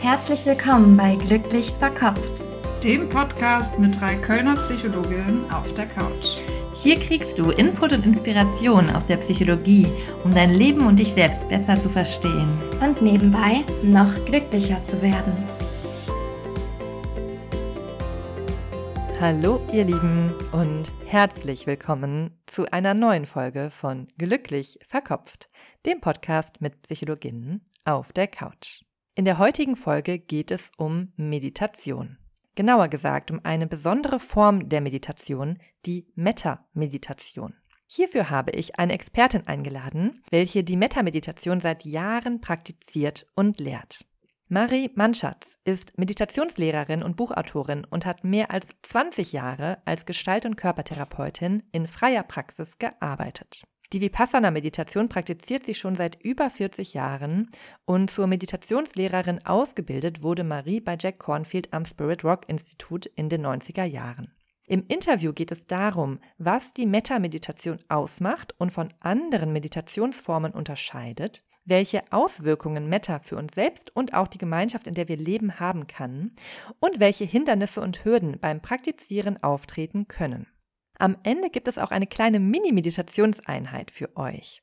Herzlich willkommen bei Glücklich Verkopft, dem Podcast mit drei Kölner Psychologinnen auf der Couch. Hier kriegst du Input und Inspiration aus der Psychologie, um dein Leben und dich selbst besser zu verstehen. Und nebenbei noch glücklicher zu werden. Hallo ihr Lieben und herzlich willkommen zu einer neuen Folge von Glücklich Verkopft, dem Podcast mit Psychologinnen auf der Couch. In der heutigen Folge geht es um Meditation. Genauer gesagt um eine besondere Form der Meditation, die Metta-Meditation. Hierfür habe ich eine Expertin eingeladen, welche die Metta-Meditation seit Jahren praktiziert und lehrt. Marie Manschatz ist Meditationslehrerin und Buchautorin und hat mehr als 20 Jahre als Gestalt- und Körpertherapeutin in freier Praxis gearbeitet. Die Vipassana-Meditation praktiziert sie schon seit über 40 Jahren und zur Meditationslehrerin ausgebildet wurde Marie bei Jack Cornfield am Spirit Rock Institut in den 90er Jahren. Im Interview geht es darum, was die Metta-Meditation ausmacht und von anderen Meditationsformen unterscheidet, welche Auswirkungen Metta für uns selbst und auch die Gemeinschaft, in der wir leben, haben kann und welche Hindernisse und Hürden beim Praktizieren auftreten können. Am Ende gibt es auch eine kleine Mini-Meditationseinheit für euch.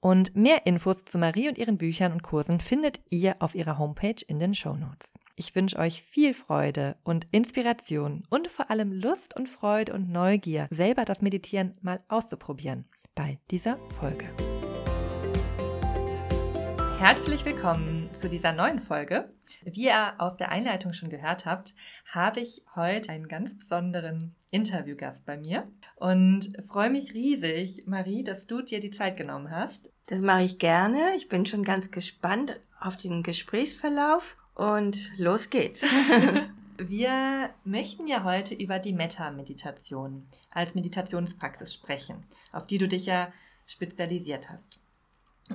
Und mehr Infos zu Marie und ihren Büchern und Kursen findet ihr auf ihrer Homepage in den Show Notes. Ich wünsche euch viel Freude und Inspiration und vor allem Lust und Freude und Neugier, selber das Meditieren mal auszuprobieren bei dieser Folge. Herzlich willkommen zu dieser neuen Folge. Wie ihr aus der Einleitung schon gehört habt, habe ich heute einen ganz besonderen Interviewgast bei mir und freue mich riesig, Marie, dass du dir die Zeit genommen hast. Das mache ich gerne. Ich bin schon ganz gespannt auf den Gesprächsverlauf und los geht's. Wir möchten ja heute über die Metta-Meditation als Meditationspraxis sprechen, auf die du dich ja spezialisiert hast.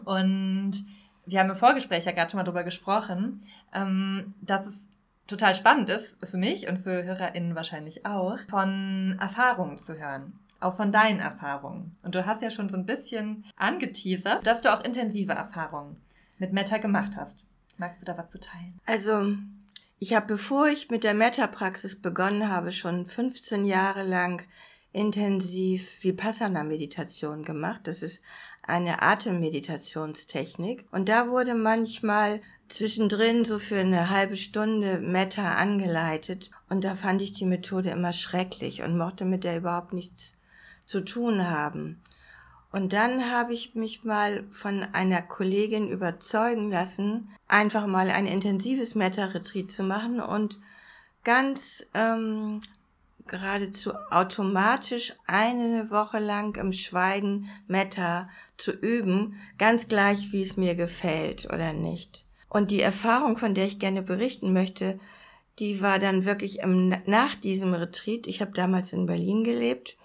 Und wir haben im Vorgespräch ja gerade schon mal darüber gesprochen, ähm, dass es total spannend ist für mich und für HörerInnen wahrscheinlich auch, von Erfahrungen zu hören. Auch von deinen Erfahrungen. Und du hast ja schon so ein bisschen angeteasert, dass du auch intensive Erfahrungen mit Meta gemacht hast. Magst du da was zu teilen? Also, ich habe, bevor ich mit der Meta-Praxis begonnen habe, schon 15 Jahre lang intensiv Vipassana-Meditation gemacht. Das ist eine Atemmeditationstechnik. Und da wurde manchmal zwischendrin so für eine halbe Stunde Metta angeleitet. Und da fand ich die Methode immer schrecklich und mochte mit der überhaupt nichts zu tun haben. Und dann habe ich mich mal von einer Kollegin überzeugen lassen, einfach mal ein intensives Metta-Retreat zu machen und ganz ähm, geradezu automatisch eine Woche lang im Schweigen Metta zu üben, ganz gleich, wie es mir gefällt oder nicht. Und die Erfahrung, von der ich gerne berichten möchte, die war dann wirklich im, nach diesem Retreat. Ich habe damals in Berlin gelebt,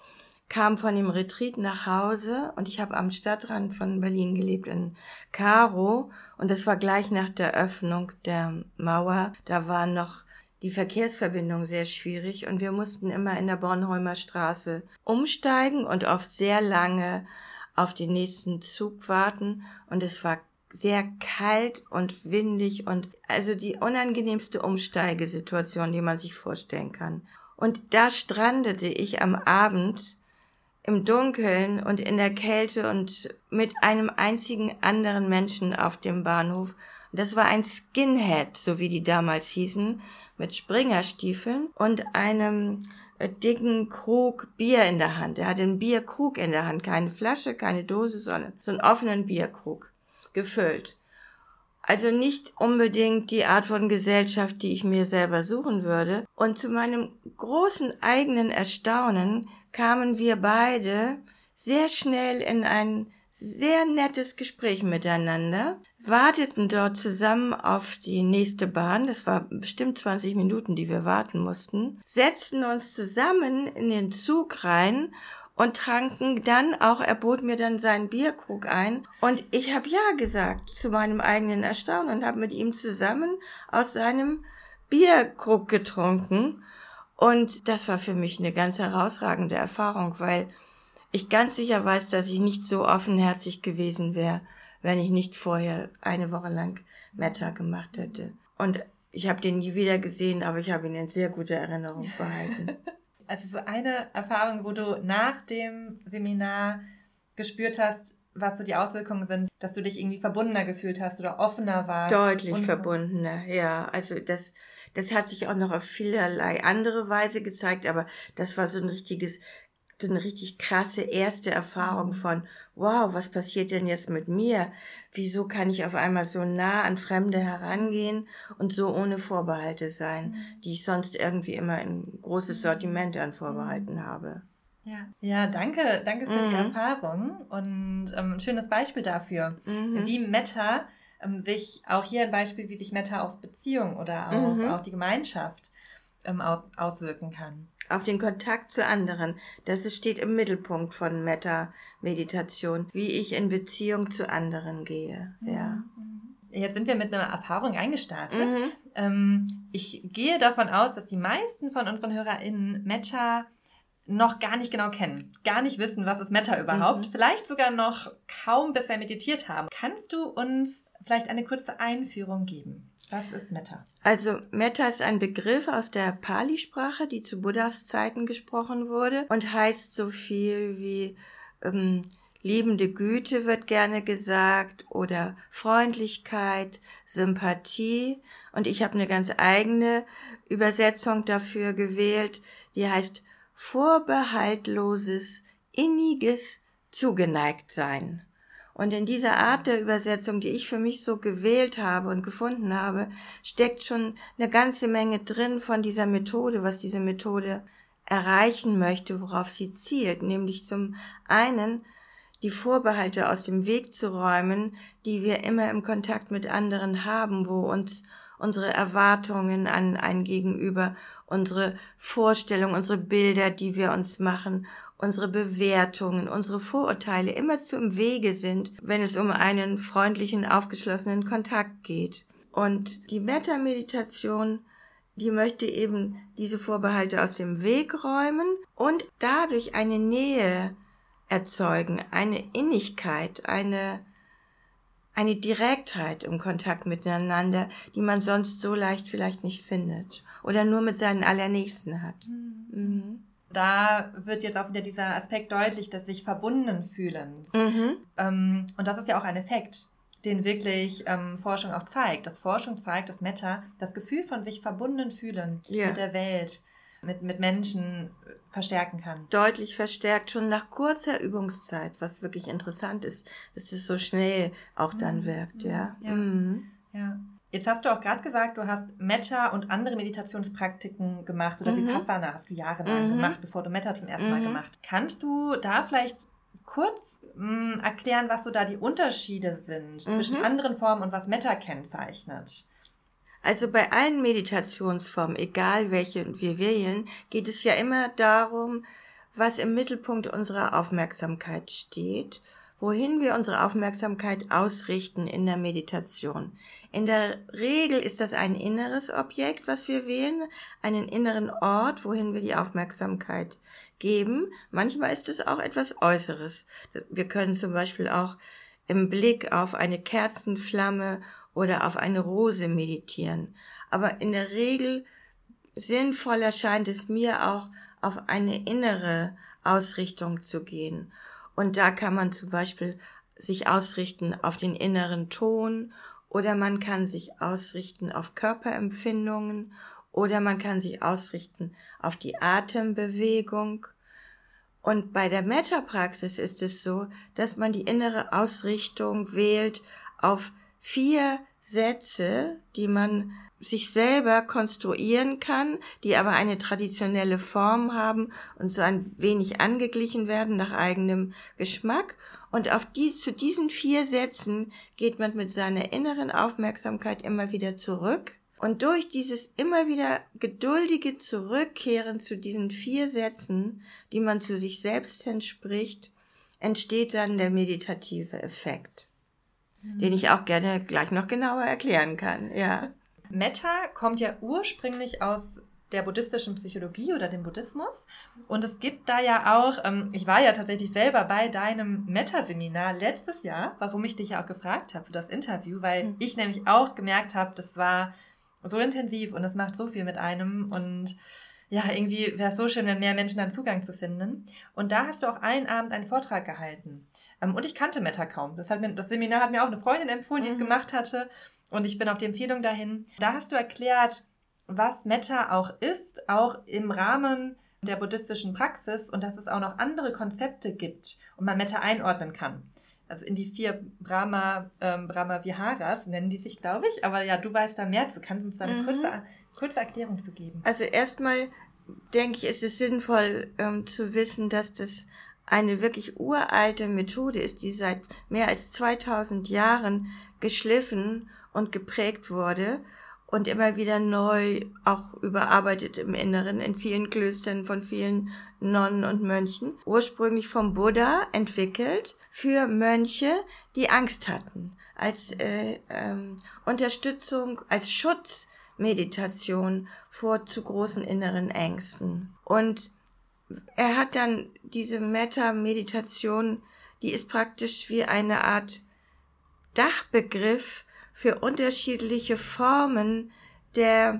kam von dem Retreat nach Hause und ich habe am Stadtrand von Berlin gelebt in Karo und das war gleich nach der Öffnung der Mauer. Da war noch die Verkehrsverbindung sehr schwierig und wir mussten immer in der Bornholmer Straße umsteigen und oft sehr lange auf den nächsten Zug warten und es war sehr kalt und windig und also die unangenehmste Umsteigesituation, die man sich vorstellen kann. Und da strandete ich am Abend im Dunkeln und in der Kälte und mit einem einzigen anderen Menschen auf dem Bahnhof. Das war ein Skinhead, so wie die damals hießen, mit Springerstiefeln und einem äh, dicken Krug Bier in der Hand. Er hatte einen Bierkrug in der Hand, keine Flasche, keine Dose, sondern so einen offenen Bierkrug, gefüllt. Also nicht unbedingt die Art von Gesellschaft, die ich mir selber suchen würde. Und zu meinem großen eigenen Erstaunen kamen wir beide sehr schnell in ein sehr nettes Gespräch miteinander, warteten dort zusammen auf die nächste Bahn, das war bestimmt 20 Minuten, die wir warten mussten, setzten uns zusammen in den Zug rein und tranken dann auch, er bot mir dann seinen Bierkrug ein. Und ich habe ja gesagt zu meinem eigenen Erstaunen und habe mit ihm zusammen aus seinem Bierkrug getrunken und das war für mich eine ganz herausragende Erfahrung, weil ich ganz sicher weiß, dass ich nicht so offenherzig gewesen wäre, wenn ich nicht vorher eine Woche lang Meta gemacht hätte. Und Ich habe den nie wieder gesehen, aber ich habe ihn in sehr guter Erinnerung behalten. Also so eine Erfahrung, wo du nach dem Seminar gespürt hast, was so die Auswirkungen sind, dass du dich irgendwie verbundener gefühlt hast oder offener warst. Deutlich verbundener, ja. Also das, das hat sich auch noch auf vielerlei andere Weise gezeigt, aber das war so ein richtiges so eine richtig krasse erste Erfahrung mhm. von, wow, was passiert denn jetzt mit mir? Wieso kann ich auf einmal so nah an Fremde herangehen und so ohne Vorbehalte sein, mhm. die ich sonst irgendwie immer ein großes mhm. Sortiment an Vorbehalten habe? Ja, ja danke, danke für mhm. die Erfahrung und ähm, ein schönes Beispiel dafür, mhm. wie Meta ähm, sich, auch hier ein Beispiel, wie sich Meta auf Beziehung oder auf, mhm. auf die Gemeinschaft ähm, aus, auswirken kann auf den Kontakt zu anderen. Das steht im Mittelpunkt von Metta-Meditation, wie ich in Beziehung zu anderen gehe. Ja. Mhm. Jetzt sind wir mit einer Erfahrung eingestartet. Mhm. Ähm, ich gehe davon aus, dass die meisten von unseren HörerInnen Metta noch gar nicht genau kennen, gar nicht wissen, was ist Metta überhaupt, mhm. vielleicht sogar noch kaum bisher meditiert haben. Kannst du uns vielleicht eine kurze Einführung geben? Was ist Metta? Also Metta ist ein Begriff aus der Pali-Sprache, die zu Buddhas Zeiten gesprochen wurde und heißt so viel wie ähm, liebende Güte wird gerne gesagt oder Freundlichkeit, Sympathie. Und ich habe eine ganz eigene Übersetzung dafür gewählt, die heißt vorbehaltloses, inniges Zugeneigt sein. Und in dieser Art der Übersetzung, die ich für mich so gewählt habe und gefunden habe, steckt schon eine ganze Menge drin von dieser Methode, was diese Methode erreichen möchte, worauf sie zielt, nämlich zum einen die Vorbehalte aus dem Weg zu räumen, die wir immer im Kontakt mit anderen haben, wo uns unsere Erwartungen an ein Gegenüber, unsere Vorstellungen, unsere Bilder, die wir uns machen unsere Bewertungen, unsere Vorurteile immer zu im Wege sind, wenn es um einen freundlichen, aufgeschlossenen Kontakt geht. Und die Metta-Meditation, die möchte eben diese Vorbehalte aus dem Weg räumen und dadurch eine Nähe erzeugen, eine Innigkeit, eine, eine Direktheit im Kontakt miteinander, die man sonst so leicht vielleicht nicht findet oder nur mit seinen Allernächsten hat. Mhm. Mhm da wird jetzt auch wieder dieser Aspekt deutlich des sich verbunden fühlens. Mhm. Ähm, und das ist ja auch ein Effekt, den wirklich ähm, Forschung auch zeigt. Dass Forschung zeigt, dass Meta das Gefühl von sich verbunden fühlen yeah. mit der Welt, mit, mit Menschen verstärken kann. Deutlich verstärkt, schon nach kurzer Übungszeit, was wirklich interessant ist, dass es so schnell auch dann mhm. wirkt, ja. Ja. Mhm. ja. Jetzt hast du auch gerade gesagt, du hast Metta und andere Meditationspraktiken gemacht oder mhm. Vipassana hast du jahrelang mhm. gemacht, bevor du Metta zum ersten mhm. Mal gemacht. Kannst du da vielleicht kurz mh, hm, erklären, was so da die Unterschiede sind zwischen mhm. anderen Formen und was Metta kennzeichnet? Also bei allen Meditationsformen, egal welche wir wählen, geht es ja immer darum, was im Mittelpunkt unserer Aufmerksamkeit steht wohin wir unsere Aufmerksamkeit ausrichten in der Meditation. In der Regel ist das ein inneres Objekt, was wir wählen, einen inneren Ort, wohin wir die Aufmerksamkeit geben. Manchmal ist es auch etwas Äußeres. Wir können zum Beispiel auch im Blick auf eine Kerzenflamme oder auf eine Rose meditieren. Aber in der Regel sinnvoll erscheint es mir auch, auf eine innere Ausrichtung zu gehen. Und da kann man zum Beispiel sich ausrichten auf den inneren Ton oder man kann sich ausrichten auf Körperempfindungen oder man kann sich ausrichten auf die Atembewegung. Und bei der Metapraxis ist es so, dass man die innere Ausrichtung wählt auf vier Sätze, die man sich selber konstruieren kann, die aber eine traditionelle Form haben und so ein wenig angeglichen werden nach eigenem Geschmack. Und auf dies, zu diesen vier Sätzen geht man mit seiner inneren Aufmerksamkeit immer wieder zurück. Und durch dieses immer wieder geduldige Zurückkehren zu diesen vier Sätzen, die man zu sich selbst entspricht, entsteht dann der meditative Effekt, mhm. den ich auch gerne gleich noch genauer erklären kann, ja. Metta kommt ja ursprünglich aus der buddhistischen Psychologie oder dem Buddhismus. Und es gibt da ja auch, ähm, ich war ja tatsächlich selber bei deinem Metta-Seminar letztes Jahr, warum ich dich ja auch gefragt habe für das Interview, weil mhm. ich nämlich auch gemerkt habe, das war so intensiv und es macht so viel mit einem und ja, irgendwie wäre es so schön, wenn mehr Menschen dann Zugang zu finden. Und da hast du auch einen Abend einen Vortrag gehalten. Ähm, und ich kannte Meta kaum. Das, hat mir, das Seminar hat mir auch eine Freundin empfohlen, die mhm. es gemacht hatte. Und ich bin auf die Empfehlung dahin. Da hast du erklärt, was Meta auch ist, auch im Rahmen der buddhistischen Praxis und dass es auch noch andere Konzepte gibt und man Metta einordnen kann. Also in die vier Brahma, ähm, Brahma Viharas nennen die sich, glaube ich. Aber ja, du weißt da mehr zu. Kannst du uns da eine mhm. kurze, kurze Erklärung zu geben? Also erstmal denke ich, ist es sinnvoll ähm, zu wissen, dass das eine wirklich uralte Methode ist, die seit mehr als 2000 Jahren geschliffen und geprägt wurde und immer wieder neu auch überarbeitet im Inneren in vielen Klöstern von vielen Nonnen und Mönchen. Ursprünglich vom Buddha entwickelt für Mönche, die Angst hatten, als äh, ähm, Unterstützung, als Schutzmeditation vor zu großen inneren Ängsten. Und er hat dann diese Metta-Meditation, die ist praktisch wie eine Art Dachbegriff für unterschiedliche Formen der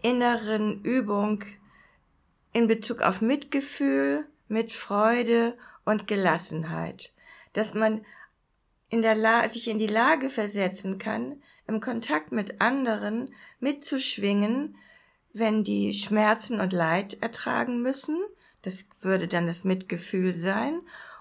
inneren Übung in Bezug auf Mitgefühl, mit Freude und Gelassenheit. Dass man in der La sich in die Lage versetzen kann, im Kontakt mit anderen mitzuschwingen, wenn die Schmerzen und Leid ertragen müssen. Das würde dann das Mitgefühl sein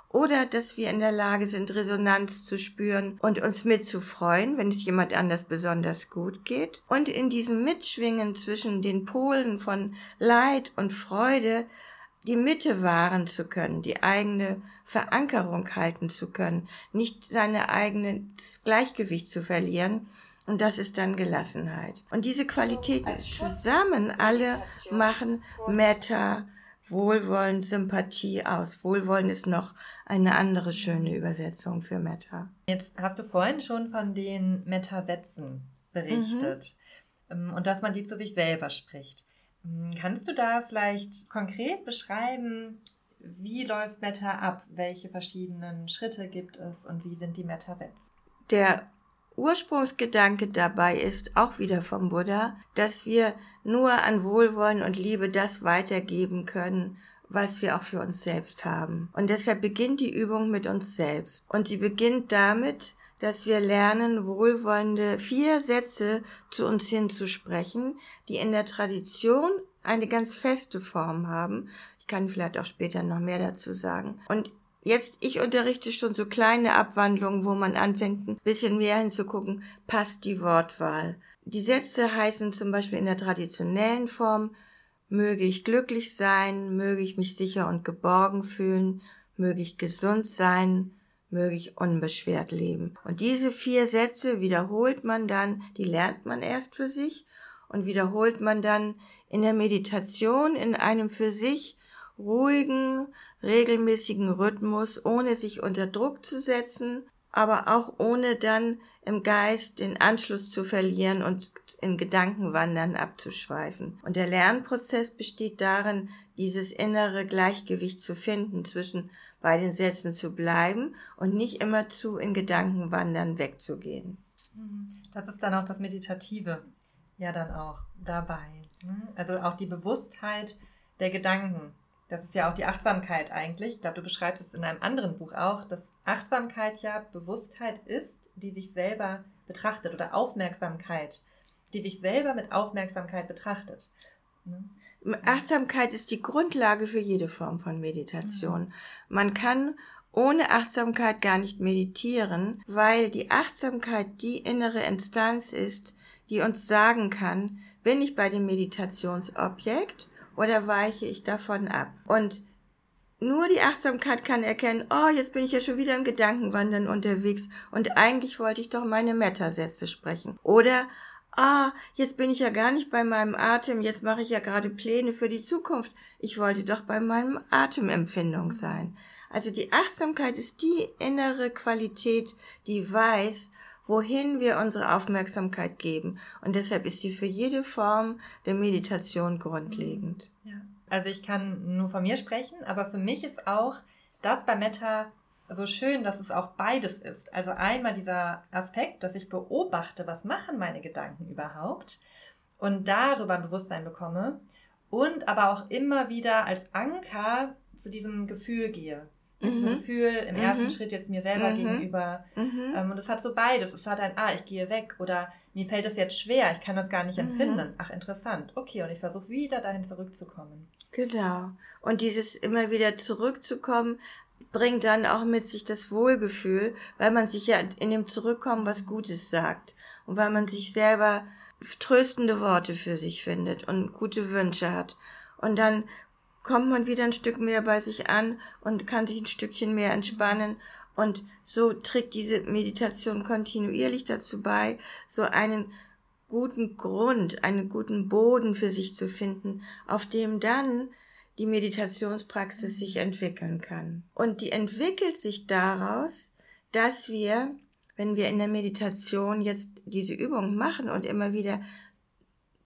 oder dass wir in der Lage sind, Resonanz zu spüren und uns mitzufreuen, wenn es jemand anders besonders gut geht. Und in diesem Mitschwingen zwischen den Polen von Leid und Freude die Mitte wahren zu können, die eigene Verankerung halten zu können, nicht seine eigene Gleichgewicht zu verlieren. Und das ist dann Gelassenheit. Und diese Qualitäten zusammen alle machen Meta, Wohlwollen, Sympathie aus. Wohlwollen ist noch eine andere schöne Übersetzung für Meta. Jetzt hast du vorhin schon von den Meta-Sätzen berichtet mhm. und dass man die zu sich selber spricht. Ähm, kannst du da vielleicht konkret beschreiben, wie läuft Meta ab? Welche verschiedenen Schritte gibt es und wie sind die Meta-Sätze? Der Ursprungsgedanke dabei ist auch wieder vom Buddha, dass wir nur an Wohlwollen und Liebe das weitergeben können, was wir auch für uns selbst haben. Und deshalb beginnt die Übung mit uns selbst. Und sie beginnt damit, dass wir lernen, wohlwollende vier Sätze zu uns hinzusprechen, die in der Tradition eine ganz feste Form haben. Ich kann vielleicht auch später noch mehr dazu sagen. Und Jetzt, ich unterrichte schon so kleine Abwandlungen, wo man anfängt, ein bisschen mehr hinzugucken, passt die Wortwahl. Die Sätze heißen zum Beispiel in der traditionellen Form, möge ich glücklich sein, möge ich mich sicher und geborgen fühlen, möge ich gesund sein, möge ich unbeschwert leben. Und diese vier Sätze wiederholt man dann, die lernt man erst für sich und wiederholt man dann in der Meditation in einem für sich ruhigen, regelmäßigen Rhythmus, ohne sich unter Druck zu setzen, aber auch ohne dann im Geist den Anschluss zu verlieren und in Gedankenwandern abzuschweifen. Und der Lernprozess besteht darin, dieses innere Gleichgewicht zu finden, zwischen bei den Sätzen zu bleiben und nicht immerzu in Gedankenwandern wegzugehen. Mhm. Das ist dann auch das Meditative, ja dann auch dabei. Ne? Also auch die Bewusstheit der Gedanken, das ist ja auch die Achtsamkeit eigentlich. Ich glaube, du beschreibst es in einem anderen Buch auch, dass Achtsamkeit ja Bewusstheit ist, die sich selber betrachtet oder Aufmerksamkeit, die sich selber mit Aufmerksamkeit betrachtet. Ne? Achtsamkeit ist die Grundlage für jede Form von Meditation. Mhm. Man kann ohne Achtsamkeit gar nicht meditieren, weil die Achtsamkeit die innere Instanz ist, die uns sagen kann, bin ich bei dem Meditationsobjekt oder weiche ich davon ab? Und nur die Achtsamkeit kann erkennen, oh, jetzt bin ich ja schon wieder im Gedankenwandern unterwegs und eigentlich wollte ich doch meine Metasätze sprechen. Oder, ah, jetzt bin ich ja gar nicht bei meinem Atem, jetzt mache ich ja gerade Pläne für die Zukunft. Ich wollte doch bei meinem Atemempfindung sein. Also die Achtsamkeit ist die innere Qualität, die weiß, wohin wir unsere Aufmerksamkeit geben. Und deshalb ist sie für jede Form der Meditation grundlegend. Ja. Also ich kann nur von mir sprechen, aber für mich ist auch das bei Meta so schön, dass es auch beides ist. Also einmal dieser Aspekt, dass ich beobachte, was machen meine Gedanken überhaupt und darüber ein Bewusstsein bekomme und aber auch immer wieder als Anker zu diesem Gefühl gehe. Mhm. Gefühl im mhm. ersten Schritt jetzt mir selber mhm. gegenüber. Mhm. Ähm, und es hat so beides. Es hat ein, ah, ich gehe weg oder mir fällt es jetzt schwer, ich kann das gar nicht mhm. empfinden. Ach, interessant. Okay, und ich versuche wieder dahin zurückzukommen. Genau. Und dieses immer wieder zurückzukommen, bringt dann auch mit sich das Wohlgefühl, weil man sich ja in dem Zurückkommen was Gutes sagt und weil man sich selber tröstende Worte für sich findet und gute Wünsche hat. Und dann kommt man wieder ein Stück mehr bei sich an und kann sich ein Stückchen mehr entspannen. Und so trägt diese Meditation kontinuierlich dazu bei, so einen guten Grund, einen guten Boden für sich zu finden, auf dem dann die Meditationspraxis sich entwickeln kann. Und die entwickelt sich daraus, dass wir, wenn wir in der Meditation jetzt diese Übung machen und immer wieder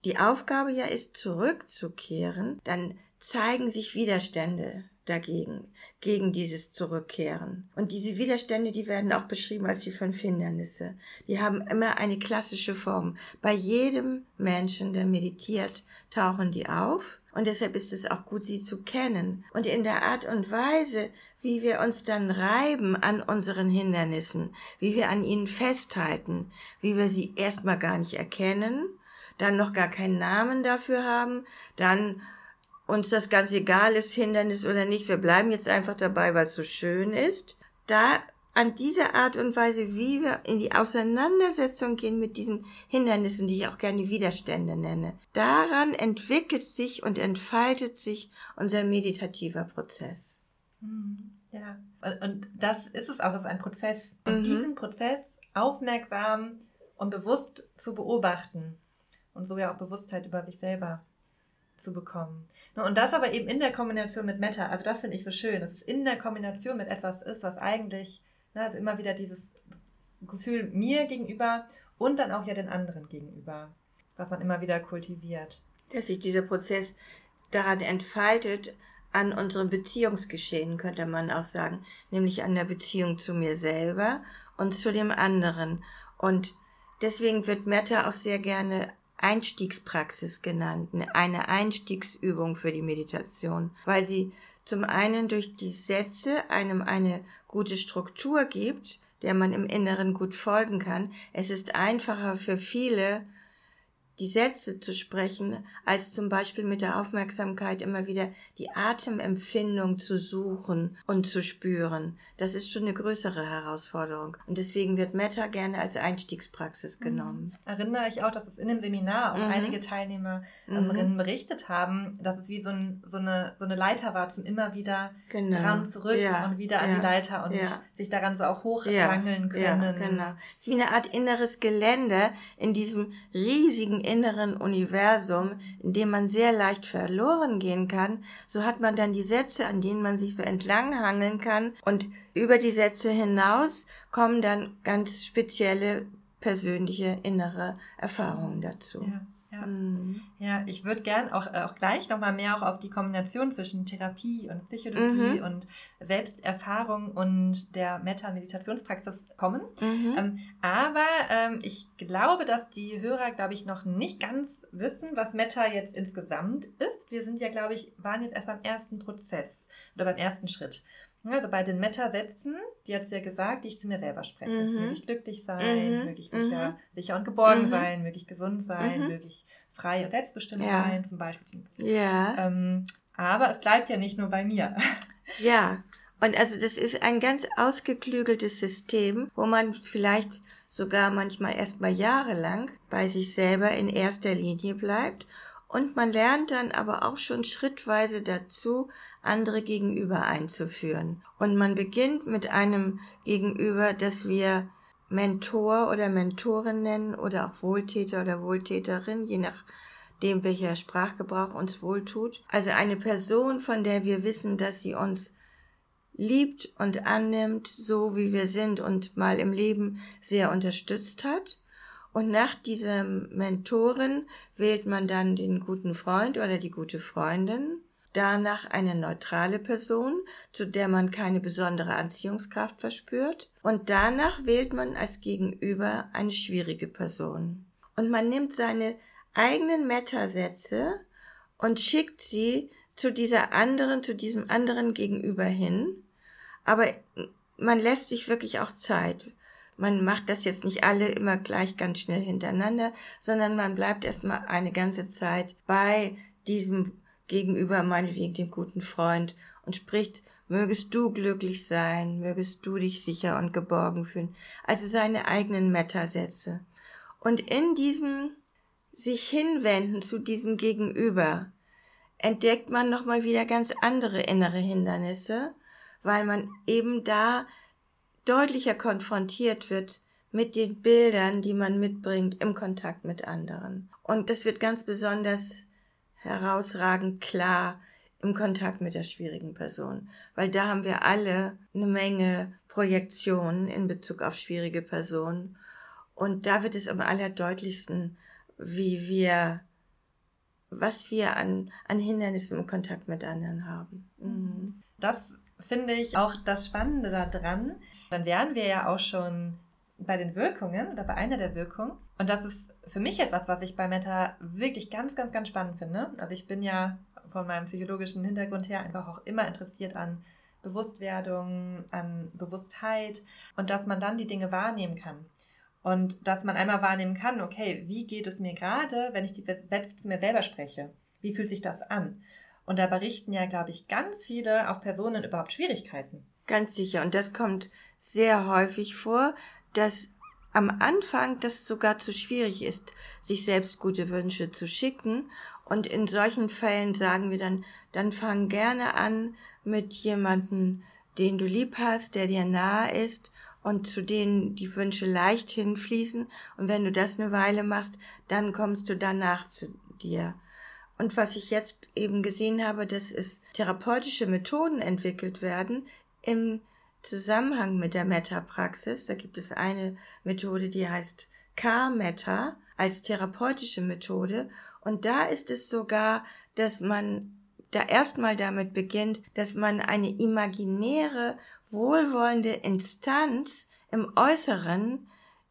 die Aufgabe ja ist, zurückzukehren, dann zeigen sich Widerstände dagegen, gegen dieses Zurückkehren. Und diese Widerstände, die werden auch beschrieben als die fünf Hindernisse. Die haben immer eine klassische Form. Bei jedem Menschen, der meditiert, tauchen die auf. Und deshalb ist es auch gut, sie zu kennen. Und in der Art und Weise, wie wir uns dann reiben an unseren Hindernissen, wie wir an ihnen festhalten, wie wir sie erstmal gar nicht erkennen, dann noch gar keinen Namen dafür haben, dann uns das ganz egal ist, Hindernis oder nicht, wir bleiben jetzt einfach dabei, weil es so schön ist. Da an dieser Art und Weise, wie wir in die Auseinandersetzung gehen mit diesen Hindernissen, die ich auch gerne Widerstände nenne, daran entwickelt sich und entfaltet sich unser meditativer Prozess. Mhm. Ja, und das ist es auch, es ist ein Prozess. Und mhm. diesen Prozess aufmerksam und bewusst zu beobachten und so ja auch Bewusstheit über sich selber zu bekommen. Ne, und das aber eben in der Kombination mit Meta, also das finde ich so schön, dass es in der Kombination mit etwas ist, was eigentlich, ne, also immer wieder dieses Gefühl mir gegenüber und dann auch ja den anderen gegenüber, was man immer wieder kultiviert. Dass sich dieser Prozess daran entfaltet, an unserem Beziehungsgeschehen, könnte man auch sagen, nämlich an der Beziehung zu mir selber und zu dem anderen. Und deswegen wird Meta auch sehr gerne Einstiegspraxis genannt, eine Einstiegsübung für die Meditation, weil sie zum einen durch die Sätze einem eine gute Struktur gibt, der man im Inneren gut folgen kann. Es ist einfacher für viele, die Sätze zu sprechen, als zum Beispiel mit der Aufmerksamkeit immer wieder die Atemempfindung zu suchen und zu spüren. Das ist schon eine größere Herausforderung. Und deswegen wird Metta gerne als Einstiegspraxis mhm. genommen. Erinnere ich auch, dass es in dem Seminar auch mhm. einige Teilnehmerinnen mhm. berichtet haben, dass es wie so, ein, so, eine, so eine Leiter war zum immer wieder genau. dran zurück ja. und wieder ja. an die Leiter und ja. sich daran so auch hochwangeln können. Ja, genau. Es ist wie eine Art inneres Gelände in diesem riesigen inneren Universum, in dem man sehr leicht verloren gehen kann, so hat man dann die Sätze, an denen man sich so entlanghangeln kann und über die Sätze hinaus kommen dann ganz spezielle persönliche innere Erfahrungen dazu. Ja. Ja, mhm. ja ich würde gern auch, äh, auch gleich nochmal mehr auch auf die Kombination zwischen Therapie und Psychologie mhm. und Selbsterfahrung und der Meta-Meditationspraxis kommen. Mhm. Ähm, aber ähm, ich glaube, dass die Hörer, glaube ich, noch nicht ganz wissen, was Meta jetzt insgesamt ist. Wir sind ja, glaube ich, waren jetzt erst beim ersten Prozess oder beim ersten Schritt. Also bei den Meta-Sätzen, die hat sie ja gesagt, die ich zu mir selber spreche. Mhm. Möge ich glücklich sein, mhm. möge ich sicher, mhm. sicher und geborgen mhm. sein, möge ich gesund sein, mhm. möge ich frei und selbstbestimmt ja. sein, zum Beispiel. Ja. Ähm, aber es bleibt ja nicht nur bei mir. Ja, und also das ist ein ganz ausgeklügeltes System, wo man vielleicht sogar manchmal erstmal jahrelang bei sich selber in erster Linie bleibt und man lernt dann aber auch schon schrittweise dazu, andere Gegenüber einzuführen. Und man beginnt mit einem Gegenüber, das wir Mentor oder Mentorin nennen oder auch Wohltäter oder Wohltäterin, je nachdem, welcher Sprachgebrauch uns wohltut. Also eine Person, von der wir wissen, dass sie uns liebt und annimmt, so wie wir sind und mal im Leben sehr unterstützt hat. Und nach dieser Mentorin wählt man dann den guten Freund oder die gute Freundin. Danach eine neutrale Person, zu der man keine besondere Anziehungskraft verspürt. Und danach wählt man als Gegenüber eine schwierige Person. Und man nimmt seine eigenen Metasätze und schickt sie zu dieser anderen, zu diesem anderen Gegenüber hin. Aber man lässt sich wirklich auch Zeit. Man macht das jetzt nicht alle immer gleich ganz schnell hintereinander, sondern man bleibt erstmal eine ganze Zeit bei diesem Gegenüber, meinetwegen dem guten Freund und spricht, mögest du glücklich sein, mögest du dich sicher und geborgen fühlen. Also seine eigenen Metasätze. Und in diesem sich hinwenden zu diesem Gegenüber entdeckt man nochmal wieder ganz andere innere Hindernisse, weil man eben da deutlicher konfrontiert wird mit den Bildern, die man mitbringt im Kontakt mit anderen. Und das wird ganz besonders herausragend klar im Kontakt mit der schwierigen Person, weil da haben wir alle eine Menge Projektionen in Bezug auf schwierige Personen. Und da wird es am allerdeutlichsten, wie wir, was wir an, an Hindernissen im Kontakt mit anderen haben. Mhm. Das finde ich auch das Spannende daran. Dann wären wir ja auch schon bei den Wirkungen oder bei einer der Wirkungen. Und das ist für mich etwas, was ich bei Meta wirklich ganz, ganz, ganz spannend finde. Also ich bin ja von meinem psychologischen Hintergrund her einfach auch immer interessiert an Bewusstwerdung, an Bewusstheit und dass man dann die Dinge wahrnehmen kann. Und dass man einmal wahrnehmen kann, okay, wie geht es mir gerade, wenn ich die Sätze zu mir selber spreche? Wie fühlt sich das an? Und da berichten ja, glaube ich, ganz viele, auch Personen, überhaupt Schwierigkeiten. Ganz sicher. Und das kommt sehr häufig vor, dass am Anfang das sogar zu schwierig ist, sich selbst gute Wünsche zu schicken. Und in solchen Fällen sagen wir dann, dann fang gerne an mit jemanden, den du lieb hast, der dir nahe ist und zu denen die Wünsche leicht hinfließen. Und wenn du das eine Weile machst, dann kommst du danach zu dir. Und was ich jetzt eben gesehen habe, dass es therapeutische Methoden entwickelt werden im Zusammenhang mit der Meta-Praxis. Da gibt es eine Methode, die heißt K-Meta als therapeutische Methode. Und da ist es sogar, dass man da erstmal damit beginnt, dass man eine imaginäre, wohlwollende Instanz im Äußeren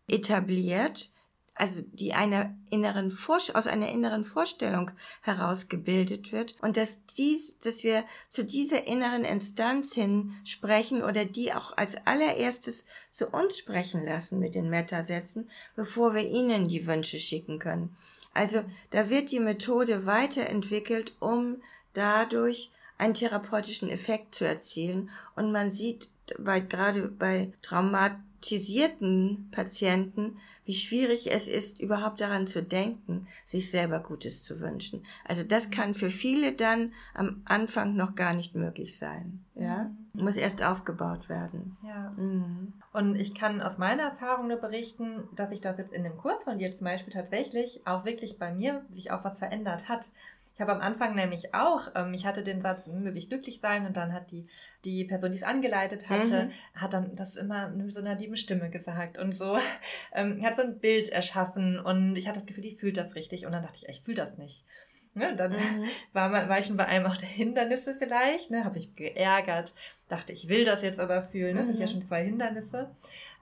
etabliert, also die einer inneren Vor aus einer inneren Vorstellung herausgebildet wird und dass dies, dass wir zu dieser inneren Instanz hin sprechen oder die auch als allererstes zu uns sprechen lassen mit den Metasätzen, bevor wir ihnen die Wünsche schicken können. Also da wird die Methode weiterentwickelt, um dadurch einen therapeutischen Effekt zu erzielen und man sieht bei, gerade bei traumatisierten Patienten, wie schwierig es ist, überhaupt daran zu denken, sich selber Gutes zu wünschen. Also das kann für viele dann am Anfang noch gar nicht möglich sein. Ja, mhm. muss erst aufgebaut werden. Ja. Mhm. Und ich kann aus meiner Erfahrung nur berichten, dass sich das jetzt in dem Kurs von dir zum Beispiel tatsächlich auch wirklich bei mir sich auch was verändert hat. Ich habe am Anfang nämlich auch, ähm, ich hatte den Satz, möglich glücklich sein und dann hat die, die Person, die es angeleitet hatte, mhm. hat dann das immer mit so einer lieben Stimme gesagt und so, ähm, hat so ein Bild erschaffen und ich hatte das Gefühl, die fühlt das richtig und dann dachte ich, ich fühle das nicht. Ne, dann mhm. war, war ich schon bei einem auch der Hindernisse vielleicht, ne, habe ich geärgert, dachte, ich will das jetzt aber fühlen, das mhm. sind ja mhm. schon zwei Hindernisse.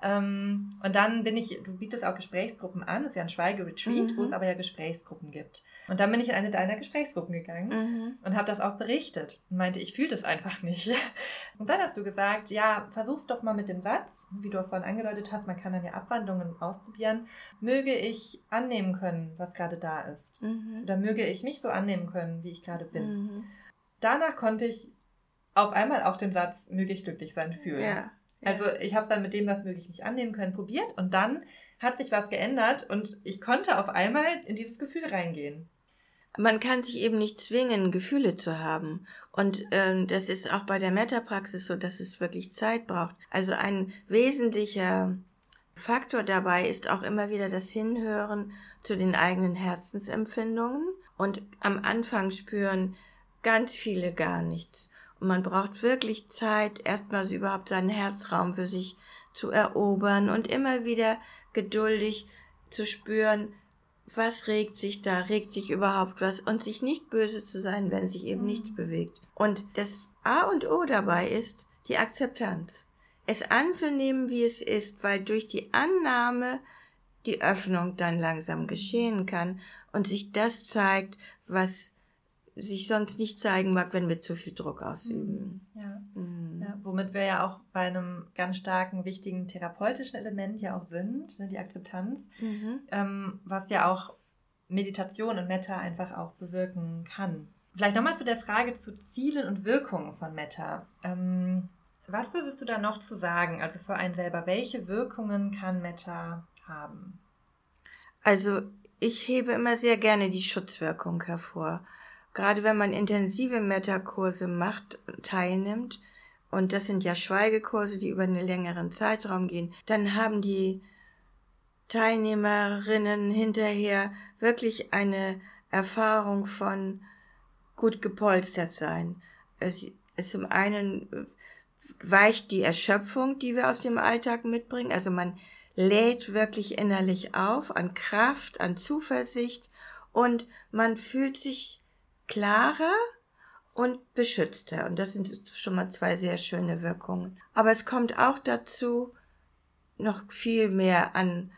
Ähm, und dann bin ich, du bietest auch Gesprächsgruppen an, das ist ja ein Schweigeretreat, mhm. wo es aber ja Gesprächsgruppen gibt. Und dann bin ich in eine deiner Gesprächsgruppen gegangen mhm. und habe das auch berichtet und meinte, ich fühle das einfach nicht. Und dann hast du gesagt, ja, versuch's doch mal mit dem Satz, wie du vorhin angedeutet hast, man kann dann ja Abwandlungen ausprobieren. Möge ich annehmen können, was gerade da ist. Mhm. Oder möge ich mich so annehmen können, wie ich gerade bin. Mhm. Danach konnte ich auf einmal auch den Satz, möge ich glücklich sein, fühlen. Ja. Also ich habe dann mit dem, was möglich mich annehmen können, probiert und dann hat sich was geändert und ich konnte auf einmal in dieses Gefühl reingehen. Man kann sich eben nicht zwingen, Gefühle zu haben. Und ähm, das ist auch bei der Metapraxis so, dass es wirklich Zeit braucht. Also ein wesentlicher Faktor dabei ist auch immer wieder das Hinhören zu den eigenen Herzensempfindungen. Und am Anfang spüren ganz viele gar nichts. Und man braucht wirklich Zeit, erstmal so überhaupt seinen Herzraum für sich zu erobern und immer wieder geduldig zu spüren, was regt sich da, regt sich überhaupt was und sich nicht böse zu sein, wenn sich eben mhm. nichts bewegt. Und das A und O dabei ist die Akzeptanz. Es anzunehmen, wie es ist, weil durch die Annahme die Öffnung dann langsam geschehen kann und sich das zeigt, was sich sonst nicht zeigen mag, wenn wir zu viel Druck ausüben. Ja. Mhm. ja. Womit wir ja auch bei einem ganz starken, wichtigen therapeutischen Element ja auch sind, ne, die Akzeptanz, mhm. ähm, was ja auch Meditation und Metta einfach auch bewirken kann. Vielleicht nochmal zu der Frage zu Zielen und Wirkungen von Metta. Ähm, was würdest du da noch zu sagen, also für einen selber? Welche Wirkungen kann Metta haben? Also ich hebe immer sehr gerne die Schutzwirkung hervor. Gerade wenn man intensive Meta-Kurse macht, teilnimmt, und das sind ja Schweigekurse, die über einen längeren Zeitraum gehen, dann haben die Teilnehmerinnen hinterher wirklich eine Erfahrung von gut gepolstert sein. Es ist zum einen weicht die Erschöpfung, die wir aus dem Alltag mitbringen. Also man lädt wirklich innerlich auf an Kraft, an Zuversicht und man fühlt sich klarer und beschützter. Und das sind schon mal zwei sehr schöne Wirkungen. Aber es kommt auch dazu noch viel mehr an,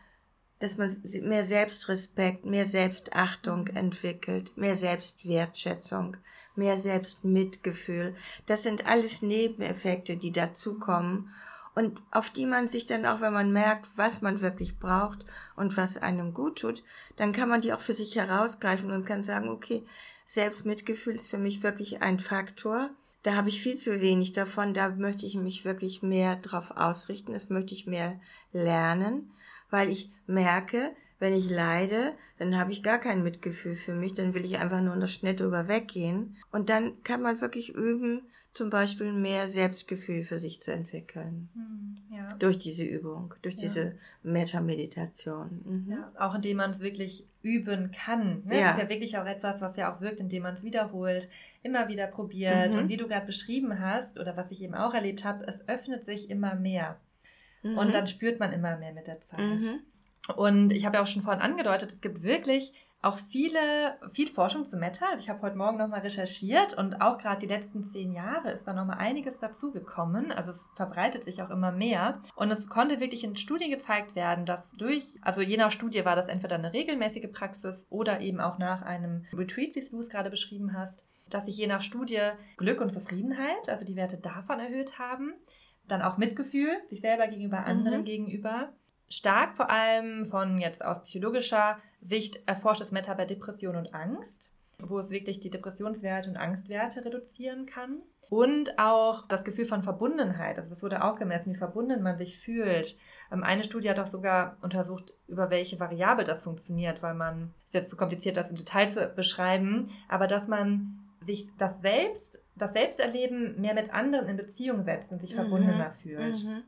dass man mehr Selbstrespekt, mehr Selbstachtung entwickelt, mehr Selbstwertschätzung, mehr Selbstmitgefühl. Das sind alles Nebeneffekte, die dazukommen und auf die man sich dann auch, wenn man merkt, was man wirklich braucht und was einem gut tut, dann kann man die auch für sich herausgreifen und kann sagen, okay, Selbstmitgefühl ist für mich wirklich ein Faktor. Da habe ich viel zu wenig davon, da möchte ich mich wirklich mehr drauf ausrichten, das möchte ich mehr lernen, weil ich merke, wenn ich leide, dann habe ich gar kein Mitgefühl für mich, dann will ich einfach nur noch schnell drüber weggehen. Und dann kann man wirklich üben, zum Beispiel mehr Selbstgefühl für sich zu entwickeln. Hm, ja. Durch diese Übung, durch ja. diese Meta-Meditation. Mhm. Ja, auch indem man es wirklich üben kann. Ne? Ja. Das ist ja wirklich auch etwas, was ja auch wirkt, indem man es wiederholt, immer wieder probiert. Mhm. Und wie du gerade beschrieben hast, oder was ich eben auch erlebt habe, es öffnet sich immer mehr. Mhm. Und dann spürt man immer mehr mit der Zeit. Mhm. Und ich habe ja auch schon vorhin angedeutet, es gibt wirklich auch viele, viel Forschung zu Meta. Also ich habe heute Morgen nochmal recherchiert und auch gerade die letzten zehn Jahre ist da nochmal einiges dazugekommen. Also es verbreitet sich auch immer mehr. Und es konnte wirklich in Studien gezeigt werden, dass durch, also je nach Studie war das entweder eine regelmäßige Praxis oder eben auch nach einem Retreat, wie du es gerade beschrieben hast, dass sich je nach Studie Glück und Zufriedenheit, also die Werte davon erhöht haben. Dann auch Mitgefühl, sich selber gegenüber, anderen mhm. gegenüber stark vor allem von jetzt aus psychologischer Sicht erforscht es Meta bei Depression und Angst, wo es wirklich die Depressionswerte und Angstwerte reduzieren kann. Und auch das Gefühl von Verbundenheit. Also das wurde auch gemessen, wie verbunden man sich fühlt. Ähm, eine Studie hat auch sogar untersucht, über welche Variable das funktioniert, weil man, ist jetzt zu kompliziert, das im Detail zu beschreiben, aber dass man sich das Selbst, das Selbsterleben mehr mit anderen in Beziehung setzt und sich mhm. verbundener fühlt. Mhm.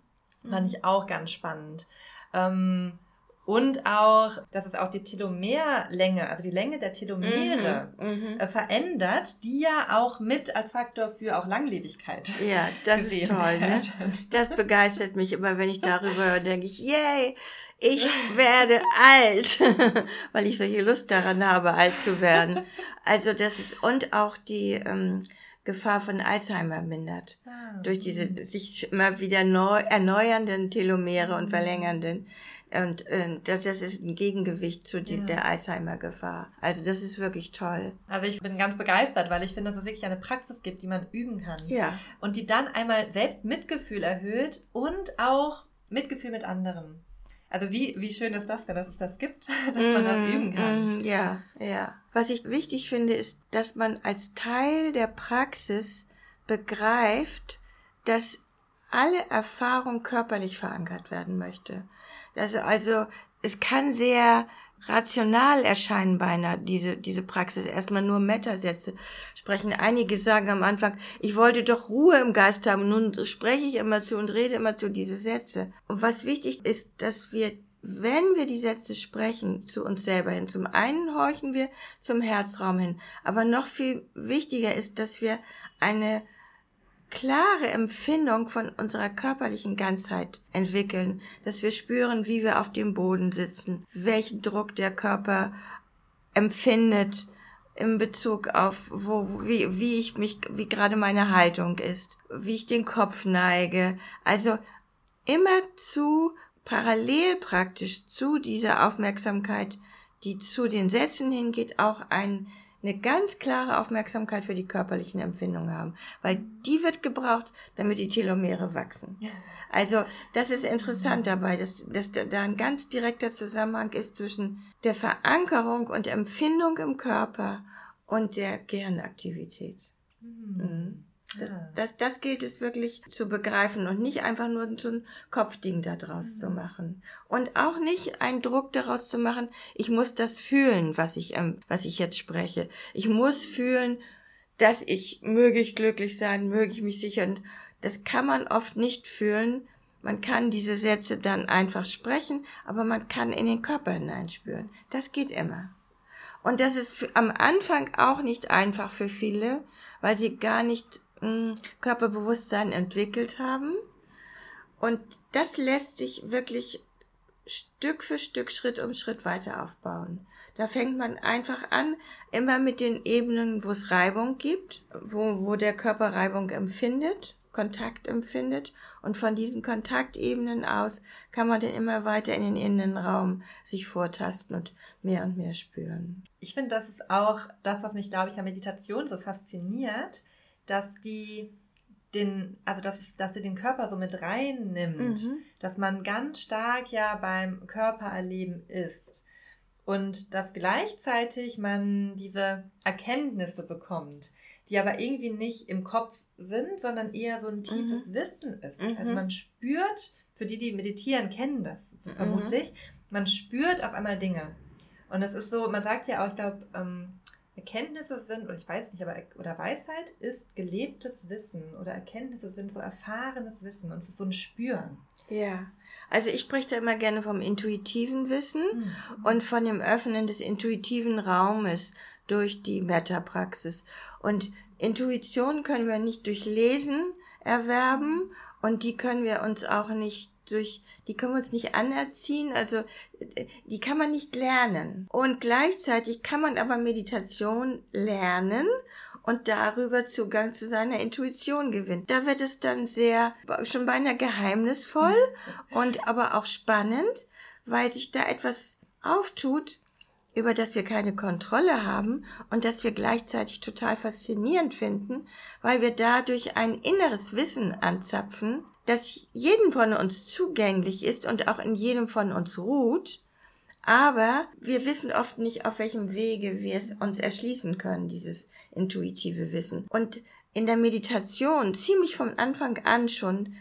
Fand ich auch ganz spannend. Ähm, und auch, dass es auch die Telomerlänge, also die Länge der Telomere mhm, mhm, äh, verändert, die ja auch mit als Faktor für auch Langlebigkeit. Ja, das ist toll. Ne? Das begeistert mich immer, wenn ich darüber höre, denke ich, yay, ich werde alt, weil ich solche Lust daran habe, alt zu werden. Also das ist, und auch die ähm, Gefahr von Alzheimer mindert. Ah, durch diese mhm. sich immer wieder neu, erneuernden Telomere und mhm. verlängernden. Und äh, das, das ist ein Gegengewicht zu die, ja. der Alzheimer-Gefahr. Also das ist wirklich toll. Also ich bin ganz begeistert, weil ich finde, dass es wirklich eine Praxis gibt, die man üben kann. Ja. Und die dann einmal selbst Mitgefühl erhöht und auch Mitgefühl mit anderen. Also wie, wie schön ist das denn, dass es das gibt, dass mm, man das mm, üben kann. Mm, ja, ja. Was ich wichtig finde, ist, dass man als Teil der Praxis begreift, dass alle Erfahrung körperlich verankert werden möchte. Das also, es kann sehr rational erscheinen beinahe, diese, diese Praxis. Erstmal nur Metasätze sprechen. Einige sagen am Anfang, ich wollte doch Ruhe im Geist haben. Nun spreche ich immer zu und rede immer zu diese Sätze. Und was wichtig ist, dass wir, wenn wir die Sätze sprechen, zu uns selber hin. Zum einen horchen wir zum Herzraum hin. Aber noch viel wichtiger ist, dass wir eine klare Empfindung von unserer körperlichen Ganzheit entwickeln, dass wir spüren, wie wir auf dem Boden sitzen, welchen Druck der Körper empfindet in Bezug auf wo wie wie ich mich wie gerade meine Haltung ist, wie ich den Kopf neige. Also immer zu parallel praktisch zu dieser Aufmerksamkeit, die zu den Sätzen hingeht, auch ein, eine ganz klare Aufmerksamkeit für die körperlichen Empfindungen haben, weil die wird gebraucht, damit die Telomere wachsen. Also das ist interessant dabei, dass, dass da ein ganz direkter Zusammenhang ist zwischen der Verankerung und Empfindung im Körper und der Gehirnaktivität. Mhm. mhm. Das, das, das gilt es wirklich zu begreifen und nicht einfach nur so ein Kopfding daraus mhm. zu machen. Und auch nicht einen Druck daraus zu machen, ich muss das fühlen, was ich, ähm, was ich jetzt spreche. Ich muss fühlen, dass ich, möge ich glücklich sein, möge ich mich sicher. Und das kann man oft nicht fühlen. Man kann diese Sätze dann einfach sprechen, aber man kann in den Körper hineinspüren. Das geht immer. Und das ist am Anfang auch nicht einfach für viele, weil sie gar nicht Körperbewusstsein entwickelt haben. Und das lässt sich wirklich Stück für Stück, Schritt um Schritt weiter aufbauen. Da fängt man einfach an, immer mit den Ebenen, wo es Reibung gibt, wo, wo der Körper Reibung empfindet, Kontakt empfindet. Und von diesen Kontaktebenen aus kann man dann immer weiter in den Innenraum sich vortasten und mehr und mehr spüren. Ich finde, das ist auch das, was mich, glaube ich, an Meditation so fasziniert, dass die den, also dass, dass sie den Körper so mit reinnimmt, mhm. dass man ganz stark ja beim Körpererleben ist und dass gleichzeitig man diese Erkenntnisse bekommt, die aber irgendwie nicht im Kopf sind, sondern eher so ein tiefes mhm. Wissen ist. Also mhm. Also man spürt, für die, die meditieren, kennen das vermutlich, mhm. man spürt auf einmal Dinge. Und es ist so, man sagt ja auch, ich glaube, ähm, Erkenntnisse sind, oder ich weiß nicht, aber oder Weisheit ist gelebtes Wissen oder Erkenntnisse sind so erfahrenes Wissen und es ist so ein Spüren. Ja, also ich spreche da immer gerne vom intuitiven Wissen mhm. und von dem Öffnen des intuitiven Raumes durch die Metapraxis. Und Intuition können wir nicht durch Lesen erwerben und die können wir uns auch nicht durch, die können wir uns nicht anerziehen, also die kann man nicht lernen. Und gleichzeitig kann man aber Meditation lernen und darüber Zugang zu seiner Intuition gewinnen. Da wird es dann sehr, schon beinahe geheimnisvoll und aber auch spannend, weil sich da etwas auftut, über das wir keine Kontrolle haben und das wir gleichzeitig total faszinierend finden, weil wir dadurch ein inneres Wissen anzapfen, das jedem von uns zugänglich ist und auch in jedem von uns ruht, aber wir wissen oft nicht, auf welchem Wege wir es uns erschließen können, dieses intuitive Wissen. Und in der Meditation, ziemlich vom Anfang an schon,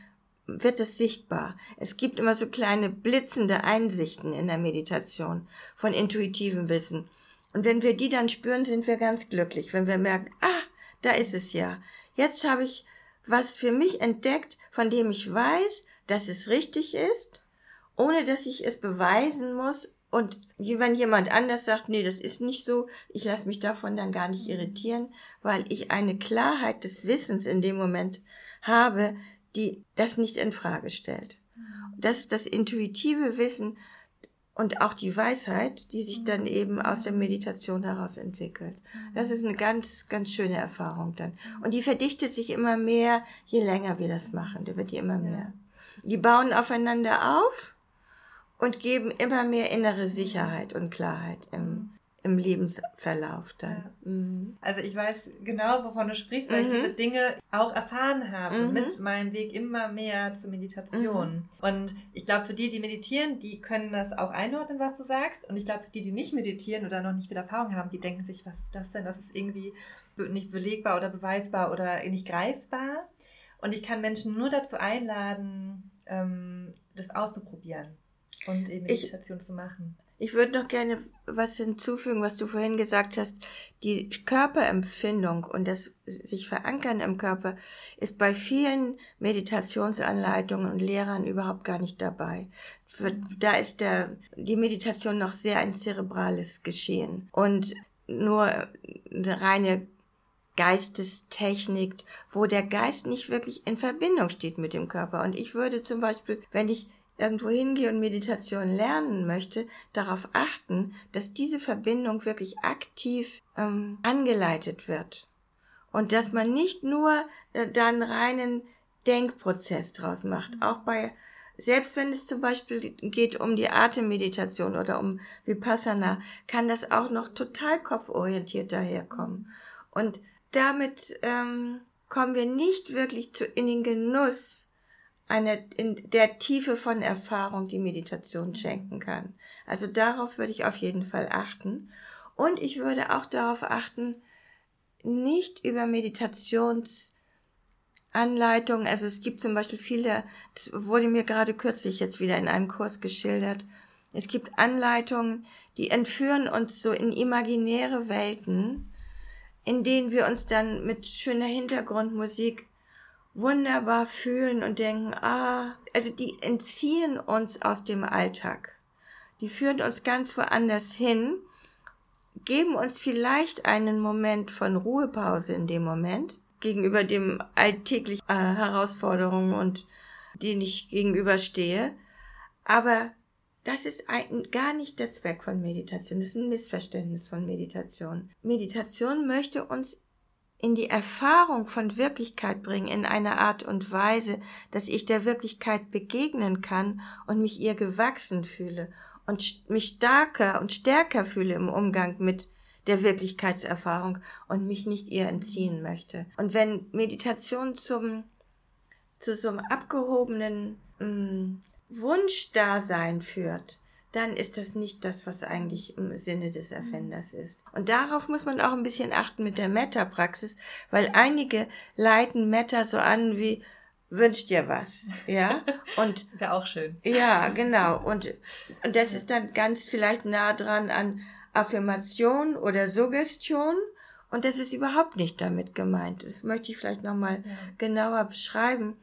wird es sichtbar. Es gibt immer so kleine blitzende Einsichten in der Meditation von intuitivem Wissen. Und wenn wir die dann spüren, sind wir ganz glücklich, wenn wir merken, ah, da ist es ja. Jetzt habe ich was für mich entdeckt, von dem ich weiß, dass es richtig ist, ohne dass ich es beweisen muss. Und wenn jemand anders sagt, nee, das ist nicht so, ich lasse mich davon dann gar nicht irritieren, weil ich eine Klarheit des Wissens in dem Moment habe, die das nicht in Frage stellt. Das ist das intuitive Wissen und auch die Weisheit, die sich dann eben aus der Meditation heraus entwickelt. Das ist eine ganz, ganz schöne Erfahrung dann. Und die verdichtet sich immer mehr, je länger wir das machen. Da wird die immer mehr. Die bauen aufeinander auf und geben immer mehr innere Sicherheit und Klarheit im, im Lebensverlauf dann. Ja. Mhm. Also ich weiß genau, wovon du sprichst, weil mhm. ich diese Dinge auch erfahren habe mhm. mit meinem Weg immer mehr zur Meditation. Mhm. Und ich glaube, für die, die meditieren, die können das auch einordnen, was du sagst. Und ich glaube, für die, die nicht meditieren oder noch nicht viel Erfahrung haben, die denken sich, was ist das denn? Das ist irgendwie nicht belegbar oder beweisbar oder nicht greifbar. Und ich kann Menschen nur dazu einladen, ähm, das auszuprobieren und eben Meditation ich, zu machen. Ich würde noch gerne was hinzufügen, was du vorhin gesagt hast. Die Körperempfindung und das sich verankern im Körper ist bei vielen Meditationsanleitungen und Lehrern überhaupt gar nicht dabei. Da ist der, die Meditation noch sehr ein zerebrales Geschehen und nur eine reine Geistestechnik, wo der Geist nicht wirklich in Verbindung steht mit dem Körper. Und ich würde zum Beispiel, wenn ich irgendwo hingehe und Meditation lernen möchte, darauf achten, dass diese Verbindung wirklich aktiv ähm, angeleitet wird. Und dass man nicht nur äh, da einen reinen Denkprozess draus macht. Auch bei selbst wenn es zum Beispiel geht um die Atemmeditation oder um Vipassana, kann das auch noch total kopforientiert daherkommen. Und damit ähm, kommen wir nicht wirklich zu, in den Genuss einer, in der Tiefe von Erfahrung, die Meditation schenken kann. Also darauf würde ich auf jeden Fall achten. Und ich würde auch darauf achten, nicht über Meditationsanleitungen, also es gibt zum Beispiel viele, das wurde mir gerade kürzlich jetzt wieder in einem Kurs geschildert, es gibt Anleitungen, die entführen uns so in imaginäre Welten, in denen wir uns dann mit schöner Hintergrundmusik wunderbar fühlen und denken, ah, also die entziehen uns aus dem Alltag. Die führen uns ganz woanders hin, geben uns vielleicht einen Moment von Ruhepause in dem Moment gegenüber dem alltäglichen äh, Herausforderungen und denen ich gegenüberstehe. Aber das ist ein, gar nicht der Zweck von Meditation. Das ist ein Missverständnis von Meditation. Meditation möchte uns in die Erfahrung von Wirklichkeit bringen, in einer Art und Weise, dass ich der Wirklichkeit begegnen kann und mich ihr gewachsen fühle und mich stärker und stärker fühle im Umgang mit der Wirklichkeitserfahrung und mich nicht ihr entziehen möchte. Und wenn Meditation zum, zu so einem abgehobenen mh, mm, Wunschdasein führt, dann ist das nicht das, was eigentlich im Sinne des Erfinders ist. Und darauf muss man auch ein bisschen achten mit der Meta-Praxis, weil einige leiten Meta so an wie wünscht dir was, ja? Und wäre auch schön. Ja, genau. Und, und das ist dann ganz vielleicht nah dran an Affirmation oder Suggestion. Und das ist überhaupt nicht damit gemeint. Das möchte ich vielleicht nochmal ja. genauer beschreiben,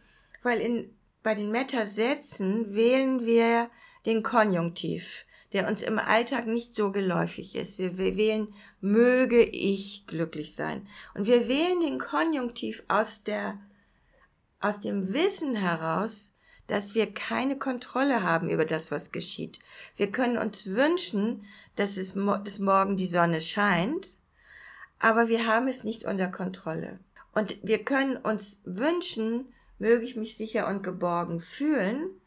weil in bei den Metasätzen wählen wir den Konjunktiv, der uns im Alltag nicht so geläufig ist. Wir, wählen möge ich glücklich sein. Und wir wählen den Konjunktiv aus der, aus dem Wissen heraus, dass wir keine Kontrolle haben über das, was geschieht. Wir können uns wünschen, dass es dass morgen die Sonne scheint, aber wir haben es nicht unter Kontrolle. Und wir können uns wünschen, möge ich mich sicher und geborgen fühlen.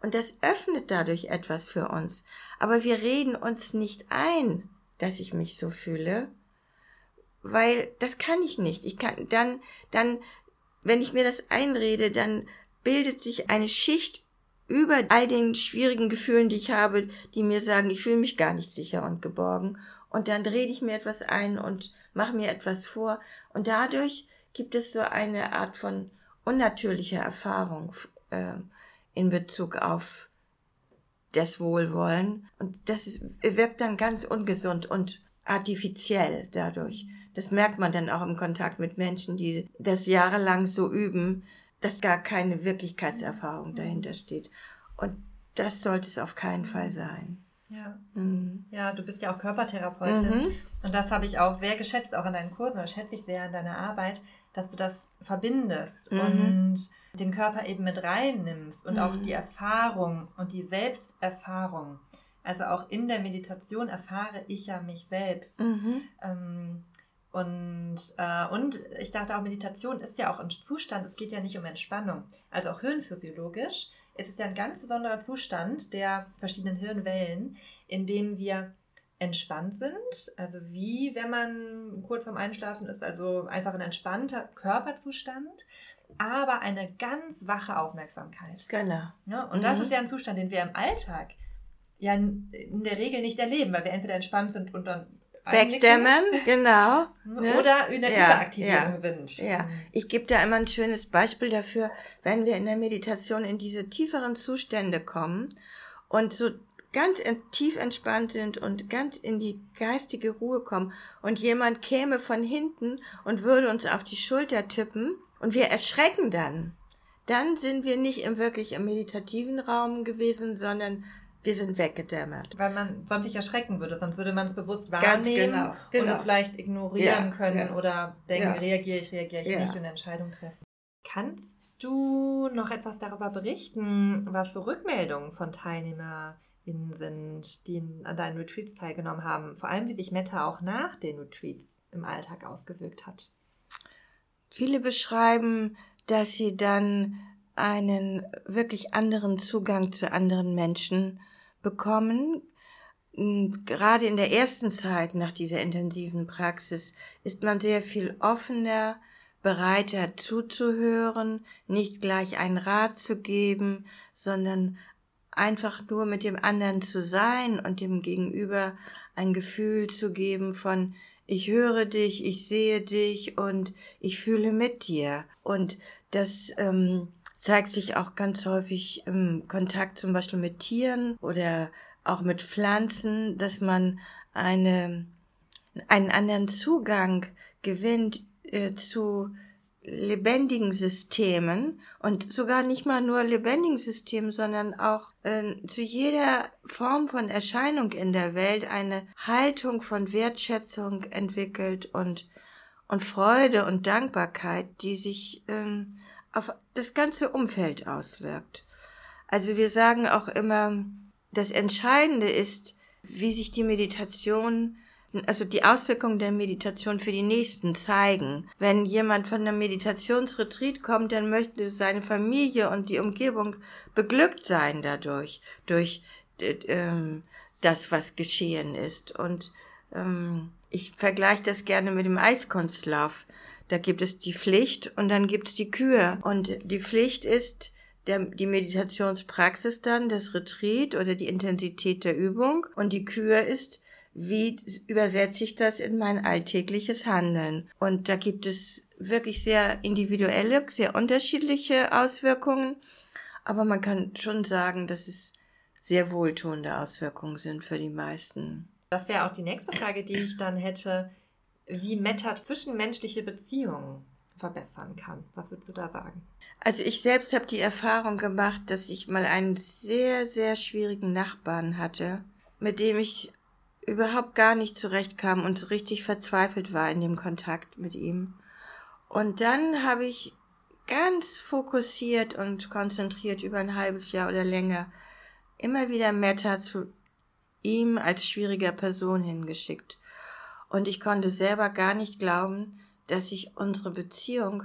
Und das öffnet dadurch etwas für uns. Aber wir reden uns nicht ein, dass ich mich so fühle, weil das kann ich nicht. Ich kann dann, dann, wenn ich mir das einrede, dann bildet sich eine Schicht über all den schwierigen Gefühlen, die ich habe, die mir sagen, ich fühle mich gar nicht sicher und geborgen. Und dann rede ich mir etwas ein und mache mir etwas vor. Und dadurch gibt es so eine Art von unnatürliche Erfahrung äh, in Bezug auf das Wohlwollen. Und das ist, wirkt dann ganz ungesund und artifiziell dadurch. Das merkt man dann auch im Kontakt mit Menschen, die das jahrelang so üben, dass gar keine Wirklichkeitserfahrung dahinter steht. Und das sollte es auf keinen Fall sein. Ja. Mhm. ja, du bist ja auch Körpertherapeutin. Mhm. Und das habe ich auch sehr geschätzt, auch in deinen Kursen, das schätze ich sehr an deiner Arbeit, dass du das verbindest mhm. und den Körper eben mit reinnimmst und mhm. auch die Erfahrung und die Selbsterfahrung. Also auch in der Meditation erfahre ich ja mich selbst. Mhm. Ähm, und, äh, und ich dachte auch, Meditation ist ja auch ein Zustand, es geht ja nicht um Entspannung. Also auch hirnphysiologisch es ist ja ein ganz besonderer Zustand der verschiedenen Hirnwellen, in dem wir entspannt sind, also wie wenn man kurz vorm Einschlafen ist, also einfach ein entspannter Körperzustand, aber eine ganz wache Aufmerksamkeit. Genau. Ja, und mhm. das ist ja ein Zustand, den wir im Alltag ja in der Regel nicht erleben, weil wir entweder entspannt sind und dann Wegdämmen, genau. Ne? Oder in der ja, Überaktivierung ja, sind. Ja, mhm. ich gebe da immer ein schönes Beispiel dafür, wenn wir in der Meditation in diese tieferen Zustände kommen und so ganz tief entspannt sind und ganz in die geistige Ruhe kommen und jemand käme von hinten und würde uns auf die Schulter tippen und wir erschrecken dann, dann sind wir nicht im wirklich im meditativen Raum gewesen, sondern wir sind weggedämmert. Weil man sonst nicht erschrecken würde, sonst würde man es bewusst wahrnehmen genau, genau. und es vielleicht ignorieren ja, können ja. oder denken, ja. reagiere ich, reagiere ich nicht und eine Entscheidung treffen. Kannst du noch etwas darüber berichten, was so Rückmeldungen von TeilnehmerInnen sind, die an deinen Retreats teilgenommen haben? Vor allem, wie sich Meta auch nach den Retreats im Alltag ausgewirkt hat. Viele beschreiben, dass sie dann einen wirklich anderen Zugang zu anderen Menschen bekommen. Gerade in der ersten Zeit nach dieser intensiven Praxis ist man sehr viel offener, bereiter zuzuhören, nicht gleich einen Rat zu geben, sondern einfach nur mit dem anderen zu sein und dem Gegenüber ein Gefühl zu geben von ich höre dich, ich sehe dich und ich fühle mit dir. Und das ähm, zeigt sich auch ganz häufig im Kontakt zum Beispiel mit Tieren oder auch mit Pflanzen, dass man eine, einen anderen Zugang gewinnt äh, zu lebendigen Systemen und sogar nicht mal nur lebendigen Systemen, sondern auch äh, zu jeder Form von Erscheinung in der Welt eine Haltung von Wertschätzung entwickelt und und Freude und Dankbarkeit, die sich ähm, auf das ganze Umfeld auswirkt. Also wir sagen auch immer, das Entscheidende ist, wie sich die Meditation also die Auswirkungen der Meditation für die Nächsten zeigen. Wenn jemand von einem Meditationsretreat kommt, dann möchte seine Familie und die Umgebung beglückt sein dadurch, durch ähm, das, was geschehen ist. Und ähm, ich vergleiche das gerne mit dem Eiskunstlauf. Da gibt es die Pflicht und dann gibt es die Kür. Und die Pflicht ist, der, die Meditationspraxis dann, das Retreat oder die Intensität der Übung. Und die Kür ist, wie übersetze ich das in mein alltägliches Handeln? Und da gibt es wirklich sehr individuelle, sehr unterschiedliche Auswirkungen. Aber man kann schon sagen, dass es sehr wohltuende Auswirkungen sind für die meisten. Das wäre auch die nächste Frage, die ich dann hätte. Wie Metta zwischenmenschliche Beziehungen verbessern kann. Was würdest du da sagen? Also ich selbst habe die Erfahrung gemacht, dass ich mal einen sehr, sehr schwierigen Nachbarn hatte, mit dem ich überhaupt gar nicht zurechtkam und richtig verzweifelt war in dem Kontakt mit ihm. Und dann habe ich ganz fokussiert und konzentriert über ein halbes Jahr oder länger immer wieder Meta zu ihm als schwieriger Person hingeschickt. Und ich konnte selber gar nicht glauben, dass sich unsere Beziehung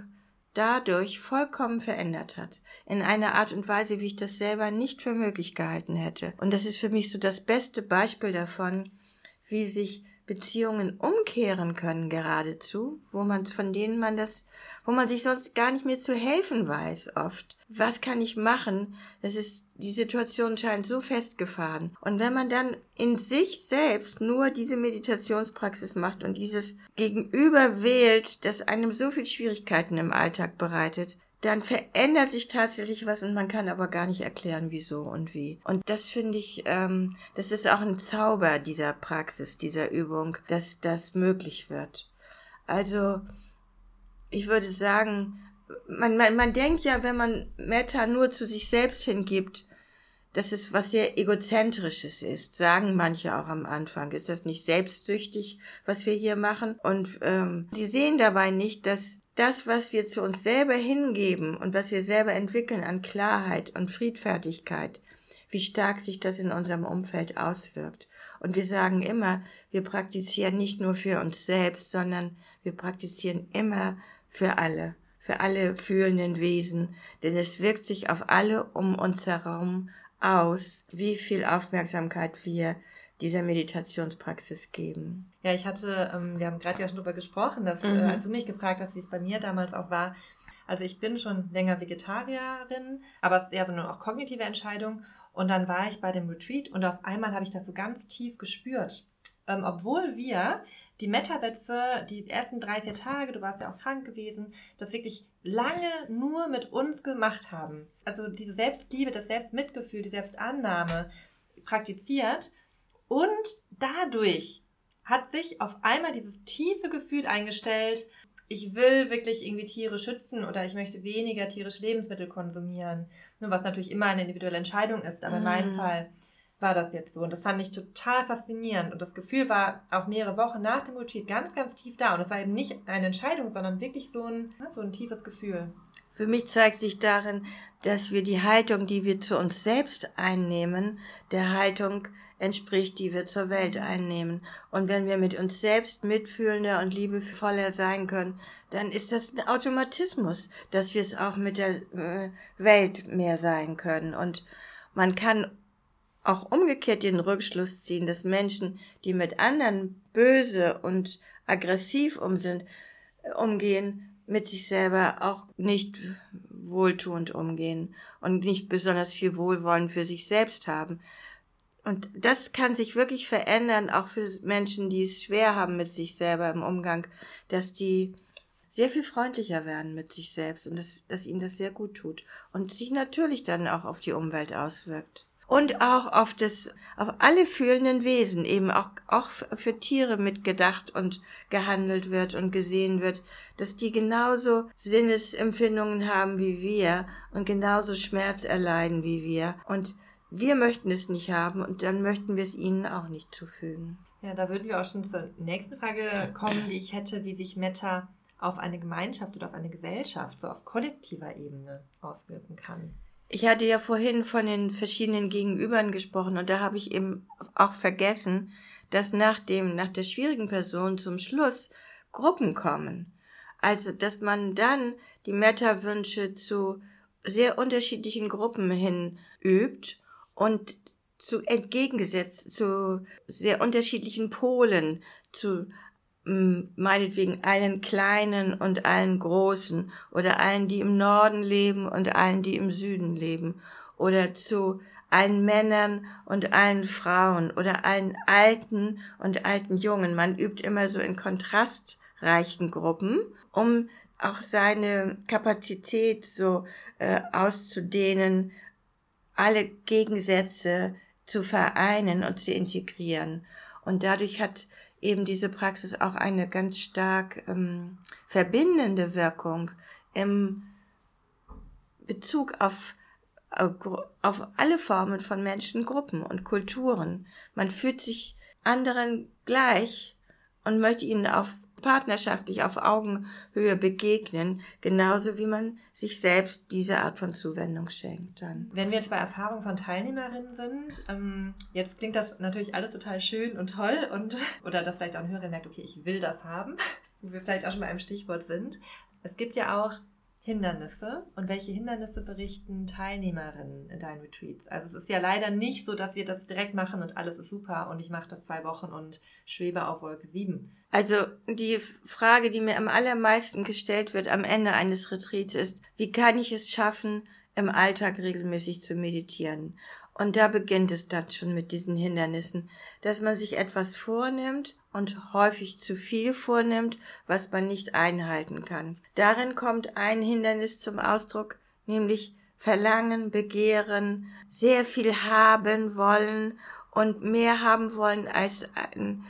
dadurch vollkommen verändert hat. In einer Art und Weise, wie ich das selber nicht für möglich gehalten hätte. Und das ist für mich so das beste Beispiel davon, wie sich Beziehungen umkehren können geradezu, wo man von denen man das, wo man sich sonst gar nicht mehr zu helfen weiß oft. Was kann ich machen? Das ist, die Situation scheint so festgefahren. Und wenn man dann in sich selbst nur diese Meditationspraxis macht und dieses Gegenüber wählt, das einem so viel Schwierigkeiten im Alltag bereitet, dann verändert sich tatsächlich was und man kann aber gar nicht erklären, wieso und wie. Und das finde ich, ähm, das ist auch ein Zauber dieser Praxis, dieser Übung, dass das möglich wird. Also, ich würde sagen, man, man, man denkt ja, wenn man Meta nur zu sich selbst hingibt, dass es was sehr egozentrisches ist, sagen manche auch am Anfang. Ist das nicht selbstsüchtig, was wir hier machen? Und ähm, die sehen dabei nicht, dass das, was wir zu uns selber hingeben und was wir selber entwickeln an Klarheit und Friedfertigkeit, wie stark sich das in unserem Umfeld auswirkt. Und wir sagen immer, wir praktizieren nicht nur für uns selbst, sondern wir praktizieren immer für alle, für alle fühlenden Wesen, denn es wirkt sich auf alle um uns herum aus, wie viel Aufmerksamkeit wir dieser Meditationspraxis geben. Ja, ich hatte, ähm, wir haben gerade ja schon darüber gesprochen, dass, äh, mhm. äh, als du mich gefragt hast, wie es bei mir damals auch war, also ich bin schon länger Vegetarierin, aber ja, so eine auch kognitive Entscheidung. Und dann war ich bei dem Retreat und auf einmal habe ich das so ganz tief gespürt. Ähm, obwohl wir die Meta-Sätze, die ersten drei, vier Tage, du warst ja auch krank gewesen, das wirklich lange nur mit uns gemacht haben. Also diese Selbstliebe, das Selbstmitgefühl, die Selbstannahme praktiziert und dadurch hat sich auf einmal dieses tiefe Gefühl eingestellt, ich will wirklich irgendwie Tiere schützen oder ich möchte weniger tierische Lebensmittel konsumieren. Was natürlich immer eine individuelle Entscheidung ist, aber in meinem mm. Fall war das jetzt so. Und das fand ich total faszinierend. Und das Gefühl war auch mehrere Wochen nach dem Retreat ganz, ganz tief da. Und es war eben nicht eine Entscheidung, sondern wirklich so ein, so ein tiefes Gefühl. Für mich zeigt sich darin, dass wir die Haltung, die wir zu uns selbst einnehmen, der Haltung entspricht, die wir zur Welt einnehmen. Und wenn wir mit uns selbst mitfühlender und liebevoller sein können, dann ist das ein Automatismus, dass wir es auch mit der äh, Welt mehr sein können. Und man kann auch umgekehrt den Rückschluss ziehen, dass Menschen, die mit anderen böse und aggressiv um sind, umgehen, mit sich selber auch nicht wohltuend umgehen und nicht besonders viel Wohlwollen für sich selbst haben. Und das kann sich wirklich verändern, auch für Menschen, die es schwer haben mit sich selber im Umgang, dass die sehr viel freundlicher werden mit sich selbst und dass, dass ihnen das sehr gut tut und sich natürlich dann auch auf die Umwelt auswirkt und auch auf das, auf alle fühlenden Wesen, eben auch, auch für Tiere mitgedacht und gehandelt wird und gesehen wird, dass die genauso Sinnesempfindungen haben wie wir und genauso Schmerz erleiden wie wir. Und wir möchten es nicht haben und dann möchten wir es ihnen auch nicht zufügen. Ja, da würden wir auch schon zur nächsten Frage kommen, die ich hätte, wie sich Meta auf eine Gemeinschaft oder auf eine Gesellschaft, so auf kollektiver Ebene auswirken kann. Ich hatte ja vorhin von den verschiedenen Gegenübern gesprochen und da habe ich eben auch vergessen, dass nach dem, nach der schwierigen Person zum Schluss Gruppen kommen. Also, dass man dann die Meta-Wünsche zu sehr unterschiedlichen Gruppen hin übt und zu entgegengesetzt zu sehr unterschiedlichen Polen, zu meinetwegen allen Kleinen und allen Großen oder allen, die im Norden leben und allen, die im Süden leben oder zu allen Männern und allen Frauen oder allen Alten und alten Jungen. Man übt immer so in kontrastreichen Gruppen, um auch seine Kapazität so äh, auszudehnen, alle Gegensätze zu vereinen und zu integrieren. Und dadurch hat eben diese Praxis auch eine ganz stark ähm, verbindende Wirkung im Bezug auf, auf alle Formen von Menschengruppen und Kulturen. Man fühlt sich anderen gleich und möchte ihnen auf partnerschaftlich auf Augenhöhe begegnen, genauso wie man sich selbst diese Art von Zuwendung schenkt dann. Wenn wir jetzt bei Erfahrungen von Teilnehmerinnen sind, ähm, jetzt klingt das natürlich alles total schön und toll und oder dass vielleicht auch ein Hörer merkt, okay, ich will das haben, wo wir vielleicht auch schon bei einem Stichwort sind. Es gibt ja auch Hindernisse und welche Hindernisse berichten Teilnehmerinnen in deinen Retreats? Also es ist ja leider nicht so, dass wir das direkt machen und alles ist super und ich mache das zwei Wochen und schwebe auf Wolke 7. Also die Frage, die mir am allermeisten gestellt wird am Ende eines Retreats ist, wie kann ich es schaffen, im Alltag regelmäßig zu meditieren? Und da beginnt es dann schon mit diesen Hindernissen, dass man sich etwas vornimmt und häufig zu viel vornimmt, was man nicht einhalten kann. Darin kommt ein Hindernis zum Ausdruck, nämlich Verlangen, Begehren, sehr viel haben wollen und mehr haben wollen als ein,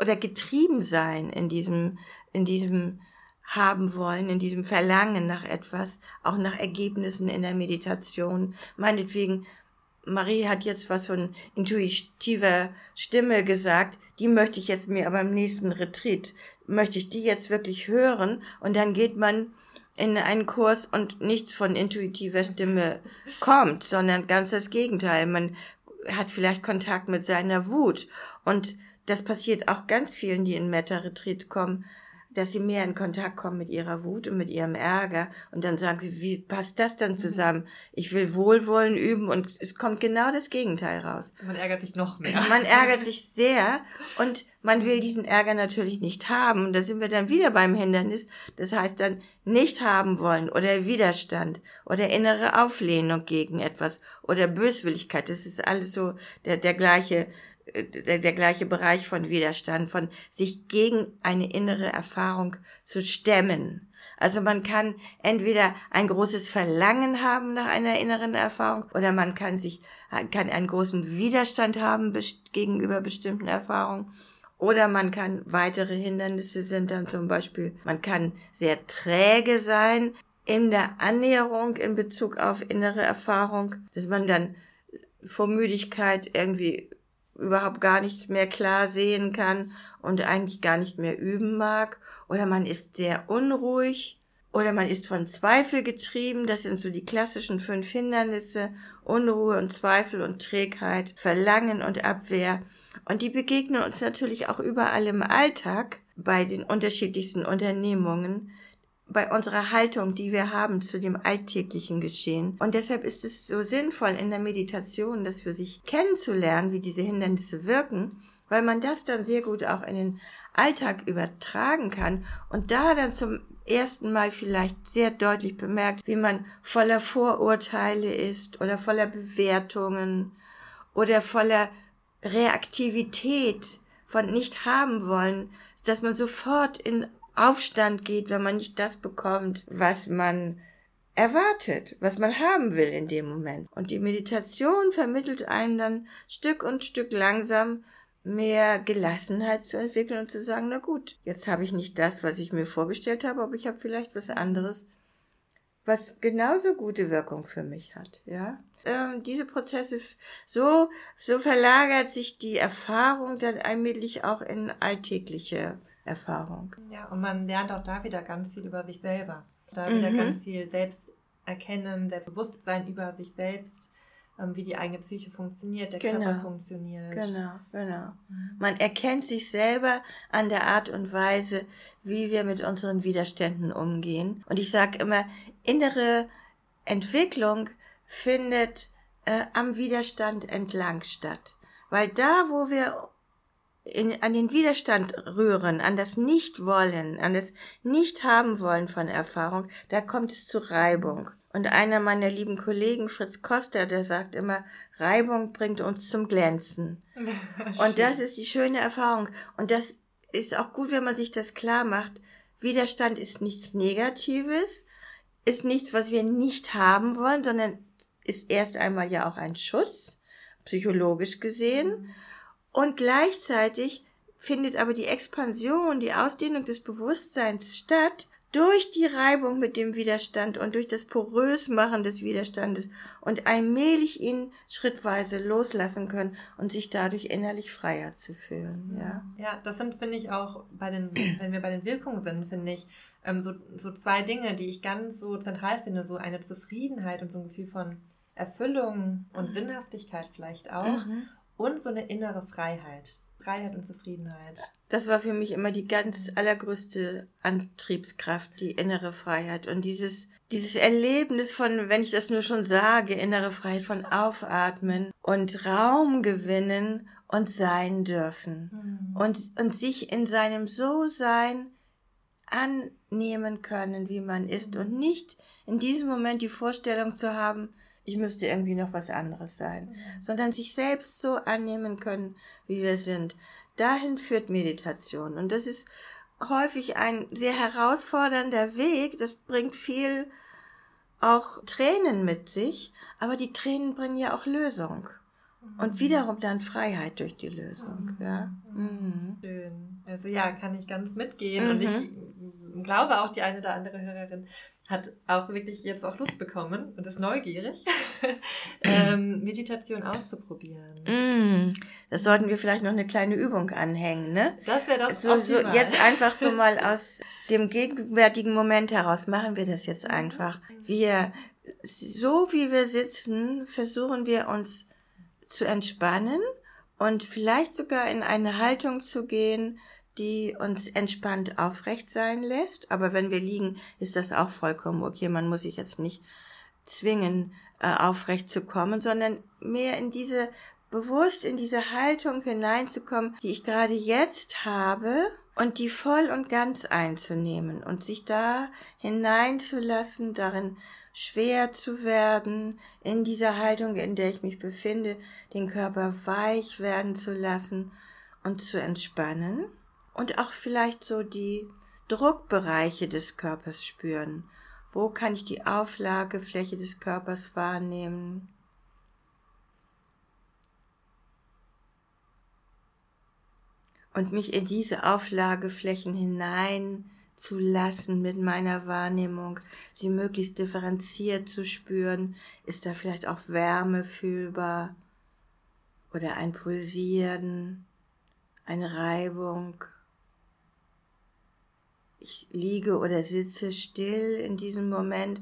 oder getrieben sein in diesem, in diesem haben wollen, in diesem Verlangen nach etwas, auch nach Ergebnissen in der Meditation. Meinetwegen Marie hat jetzt was von intuitiver Stimme gesagt, die möchte ich jetzt mir aber im nächsten Retreat, möchte ich die jetzt wirklich hören? Und dann geht man in einen Kurs und nichts von intuitiver Stimme kommt, sondern ganz das Gegenteil. Man hat vielleicht Kontakt mit seiner Wut. Und das passiert auch ganz vielen, die in Meta-Retreat kommen, dass sie mehr in Kontakt kommen mit ihrer Wut und mit ihrem Ärger. Und dann sagen sie, wie passt das dann zusammen? Ich will Wohlwollen üben und es kommt genau das Gegenteil raus. Man ärgert sich noch mehr. Man ärgert sich sehr und man will diesen Ärger natürlich nicht haben. Und da sind wir dann wieder beim Hindernis. Das heißt dann nicht haben wollen oder Widerstand oder innere Auflehnung gegen etwas oder Böswilligkeit. Das ist alles so der, der gleiche der, der gleiche Bereich von Widerstand, von sich gegen eine innere Erfahrung zu stemmen. Also man kann entweder ein großes Verlangen haben nach einer inneren Erfahrung oder man kann sich, kann einen großen Widerstand haben gegenüber bestimmten Erfahrungen. Oder man kann weitere Hindernisse sind dann zum Beispiel, man kann sehr träge sein in der Annäherung in Bezug auf innere Erfahrung, dass man dann vor Müdigkeit irgendwie überhaupt gar nichts mehr klar sehen kann und eigentlich gar nicht mehr üben mag. Oder man ist sehr unruhig Oder man ist von Zweifel getrieben, das sind so die klassischen fünf Hindernisse, Unruhe und Zweifel und Trägheit, Verlangen und Abwehr. Und die begegnen uns natürlich auch überall im Alltag bei den unterschiedlichsten Unternehmungen, bei unserer Haltung, die wir haben zu dem alltäglichen Geschehen. Und deshalb ist es so sinnvoll in der Meditation, das für sich kennenzulernen, wie diese Hindernisse wirken, weil man das dann sehr gut auch in den Alltag übertragen kann und da dann zum ersten Mal vielleicht sehr deutlich bemerkt, wie man voller Vorurteile ist oder voller Bewertungen oder voller Reaktivität von nicht haben wollen, dass man sofort in Aufstand geht, wenn man nicht das bekommt, was man erwartet, was man haben will in dem Moment. Und die Meditation vermittelt einem dann Stück und Stück langsam mehr Gelassenheit zu entwickeln und zu sagen, na gut, jetzt habe ich nicht das, was ich mir vorgestellt habe, aber ich habe vielleicht was anderes, was genauso gute Wirkung für mich hat, ja. Ähm, diese Prozesse, so, so verlagert sich die Erfahrung dann allmählich auch in alltägliche Erfahrung. Ja, und man lernt auch da wieder ganz viel über sich selber. Da wieder mhm. ganz viel Selbsterkennen, Selbstbewusstsein über sich selbst, ähm, wie die eigene Psyche funktioniert, der genau. Körper funktioniert. Genau, genau. Mhm. Man erkennt sich selber an der Art und Weise, wie wir mit unseren Widerständen umgehen. Und ich sage immer, innere Entwicklung findet äh, am Widerstand entlang statt. Weil da, wo wir in, an den Widerstand rühren, an das Nichtwollen, an das Nicht-Haben-Wollen von Erfahrung, da kommt es zu Reibung. Und einer meiner lieben Kollegen, Fritz Koster, der sagt immer, Reibung bringt uns zum Glänzen. und das ist die schöne Erfahrung. Und das ist auch gut, wenn man sich das klar macht. Widerstand ist nichts Negatives, ist nichts, was wir nicht haben wollen, sondern ist erst einmal ja auch ein Schutz, psychologisch gesehen. Mhm. Und gleichzeitig findet aber die Expansion, die Ausdehnung des Bewusstseins statt durch die Reibung mit dem Widerstand und durch das Porösmachen des Widerstandes und allmählich ihn schrittweise loslassen können und sich dadurch innerlich freier zu fühlen. Ja, ja das sind, finde ich, auch bei den, wenn wir bei den Wirkungen sind, finde ich, ähm, so, so zwei Dinge, die ich ganz so zentral finde, so eine Zufriedenheit und so ein Gefühl von Erfüllung und mhm. Sinnhaftigkeit vielleicht auch mhm. Und so eine innere Freiheit. Freiheit und Zufriedenheit. Das war für mich immer die ganz allergrößte Antriebskraft, die innere Freiheit und dieses dieses Erlebnis von, wenn ich das nur schon sage, innere Freiheit von Aufatmen und Raum gewinnen und sein dürfen mhm. und, und sich in seinem So-Sein annehmen können, wie man ist mhm. und nicht in diesem Moment die Vorstellung zu haben, ich müsste irgendwie noch was anderes sein, mhm. sondern sich selbst so annehmen können, wie wir sind. Dahin führt Meditation. Und das ist häufig ein sehr herausfordernder Weg. Das bringt viel auch Tränen mit sich, aber die Tränen bringen ja auch Lösung. Und mhm. wiederum dann Freiheit durch die Lösung. Mhm. Ja. Mhm. Schön. Also ja, kann ich ganz mitgehen. Und ich glaube auch die eine oder andere Hörerin hat auch wirklich jetzt auch Lust bekommen und ist neugierig, ähm, Meditation auszuprobieren. Mm, das sollten wir vielleicht noch eine kleine Übung anhängen, ne? Das wäre doch so, so Jetzt einfach so mal aus dem gegenwärtigen Moment heraus machen wir das jetzt einfach. Wir, so wie wir sitzen, versuchen wir uns zu entspannen und vielleicht sogar in eine Haltung zu gehen, die uns entspannt aufrecht sein lässt. Aber wenn wir liegen, ist das auch vollkommen okay. Man muss sich jetzt nicht zwingen, äh, aufrecht zu kommen, sondern mehr in diese, bewusst in diese Haltung hineinzukommen, die ich gerade jetzt habe und die voll und ganz einzunehmen und sich da hineinzulassen, darin schwer zu werden, in dieser Haltung, in der ich mich befinde, den Körper weich werden zu lassen und zu entspannen und auch vielleicht so die Druckbereiche des Körpers spüren. Wo kann ich die Auflagefläche des Körpers wahrnehmen? Und mich in diese Auflageflächen hinein zu lassen mit meiner Wahrnehmung, sie möglichst differenziert zu spüren. Ist da vielleicht auch Wärme fühlbar oder ein Pulsieren, eine Reibung? Ich liege oder sitze still in diesem Moment,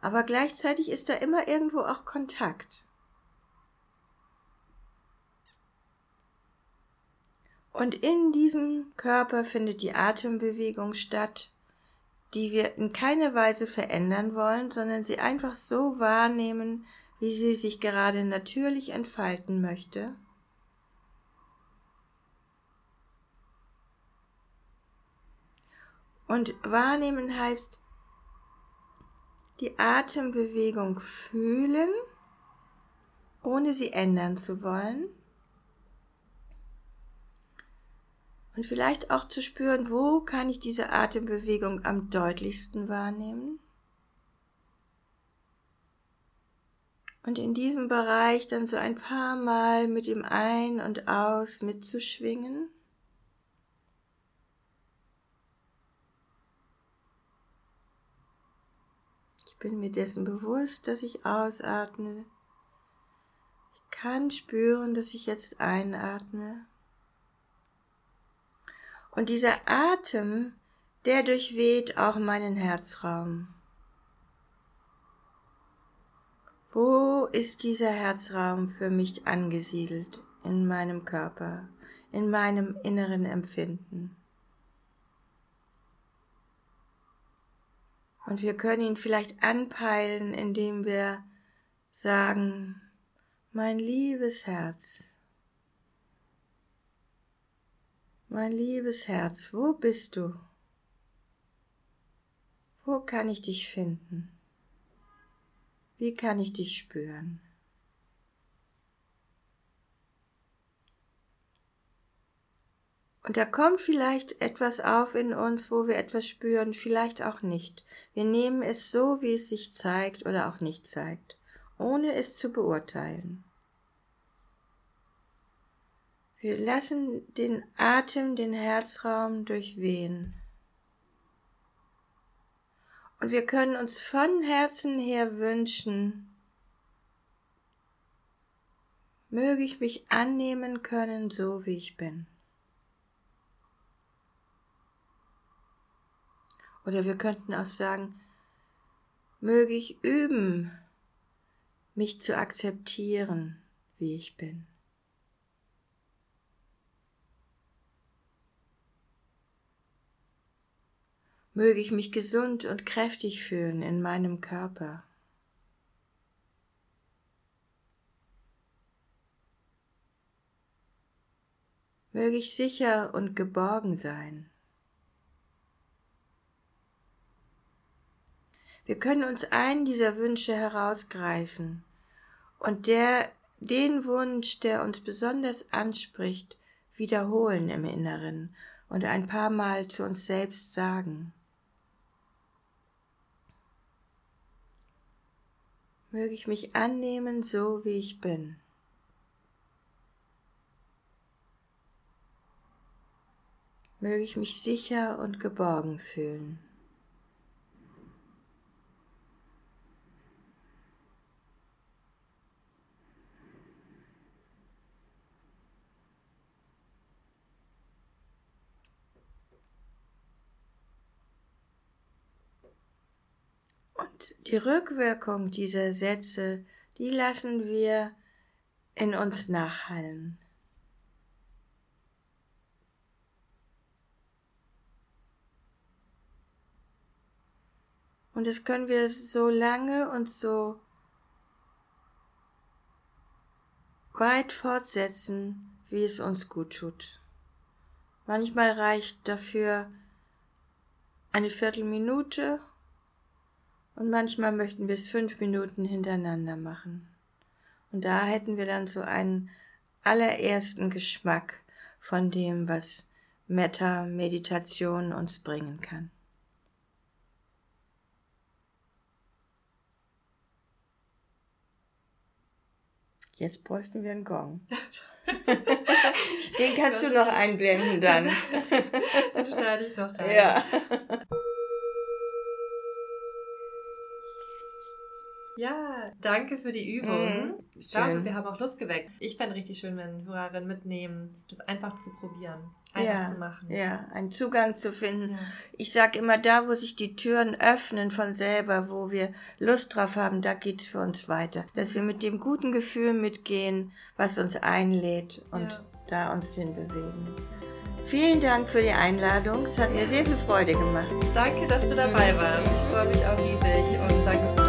aber gleichzeitig ist da immer irgendwo auch Kontakt. Und in diesem Körper findet die Atembewegung statt, die wir in keiner Weise verändern wollen, sondern sie einfach so wahrnehmen, wie sie sich gerade natürlich entfalten möchte. Und wahrnehmen heißt die Atembewegung fühlen, ohne sie ändern zu wollen. Und vielleicht auch zu spüren, wo kann ich diese Atembewegung am deutlichsten wahrnehmen. Und in diesem Bereich dann so ein paar Mal mit dem Ein- und Aus mitzuschwingen. Bin mir dessen bewusst, dass ich ausatme. Ich kann spüren, dass ich jetzt einatme. Und dieser Atem, der durchweht auch meinen Herzraum. Wo ist dieser Herzraum für mich angesiedelt in meinem Körper, in meinem inneren Empfinden? Und wir können ihn vielleicht anpeilen, indem wir sagen, mein liebes Herz, mein liebes Herz, wo bist du? Wo kann ich dich finden? Wie kann ich dich spüren? Und da kommt vielleicht etwas auf in uns, wo wir etwas spüren, vielleicht auch nicht. Wir nehmen es so, wie es sich zeigt oder auch nicht zeigt, ohne es zu beurteilen. Wir lassen den Atem, den Herzraum durchwehen. Und wir können uns von Herzen her wünschen, möge ich mich annehmen können, so wie ich bin. Oder wir könnten auch sagen, möge ich üben, mich zu akzeptieren, wie ich bin. Möge ich mich gesund und kräftig fühlen in meinem Körper. Möge ich sicher und geborgen sein. Wir können uns einen dieser Wünsche herausgreifen und der, den Wunsch, der uns besonders anspricht, wiederholen im Inneren und ein paar Mal zu uns selbst sagen. Möge ich mich annehmen, so wie ich bin. Möge ich mich sicher und geborgen fühlen. Und die Rückwirkung dieser Sätze, die lassen wir in uns nachhallen. Und das können wir so lange und so weit fortsetzen, wie es uns gut tut. Manchmal reicht dafür eine Viertelminute und manchmal möchten wir es fünf Minuten hintereinander machen. Und da hätten wir dann so einen allerersten Geschmack von dem, was Metta-Meditation uns bringen kann. Jetzt bräuchten wir einen Gong. Den kannst du noch einblenden dann. Den schneide ich noch rein. Ja. Ja, danke für die Übung. Mhm, ich glaube, wir haben auch Lust geweckt. Ich fände richtig schön, wenn Hörerinnen mitnehmen, das einfach zu probieren, einfach Ja, zu machen. ja, einen Zugang zu finden. Ja. Ich sage immer, da, wo sich die Türen öffnen von selber, wo wir Lust drauf haben, da geht's für uns weiter. Dass wir mit dem guten Gefühl mitgehen, was uns einlädt und Ja. da uns hinbewegen. Vielen Dank für die Einladung. Es hat mir sehr viel Freude gemacht. Danke, dass du dabei warst. Ich freue mich auch riesig und danke für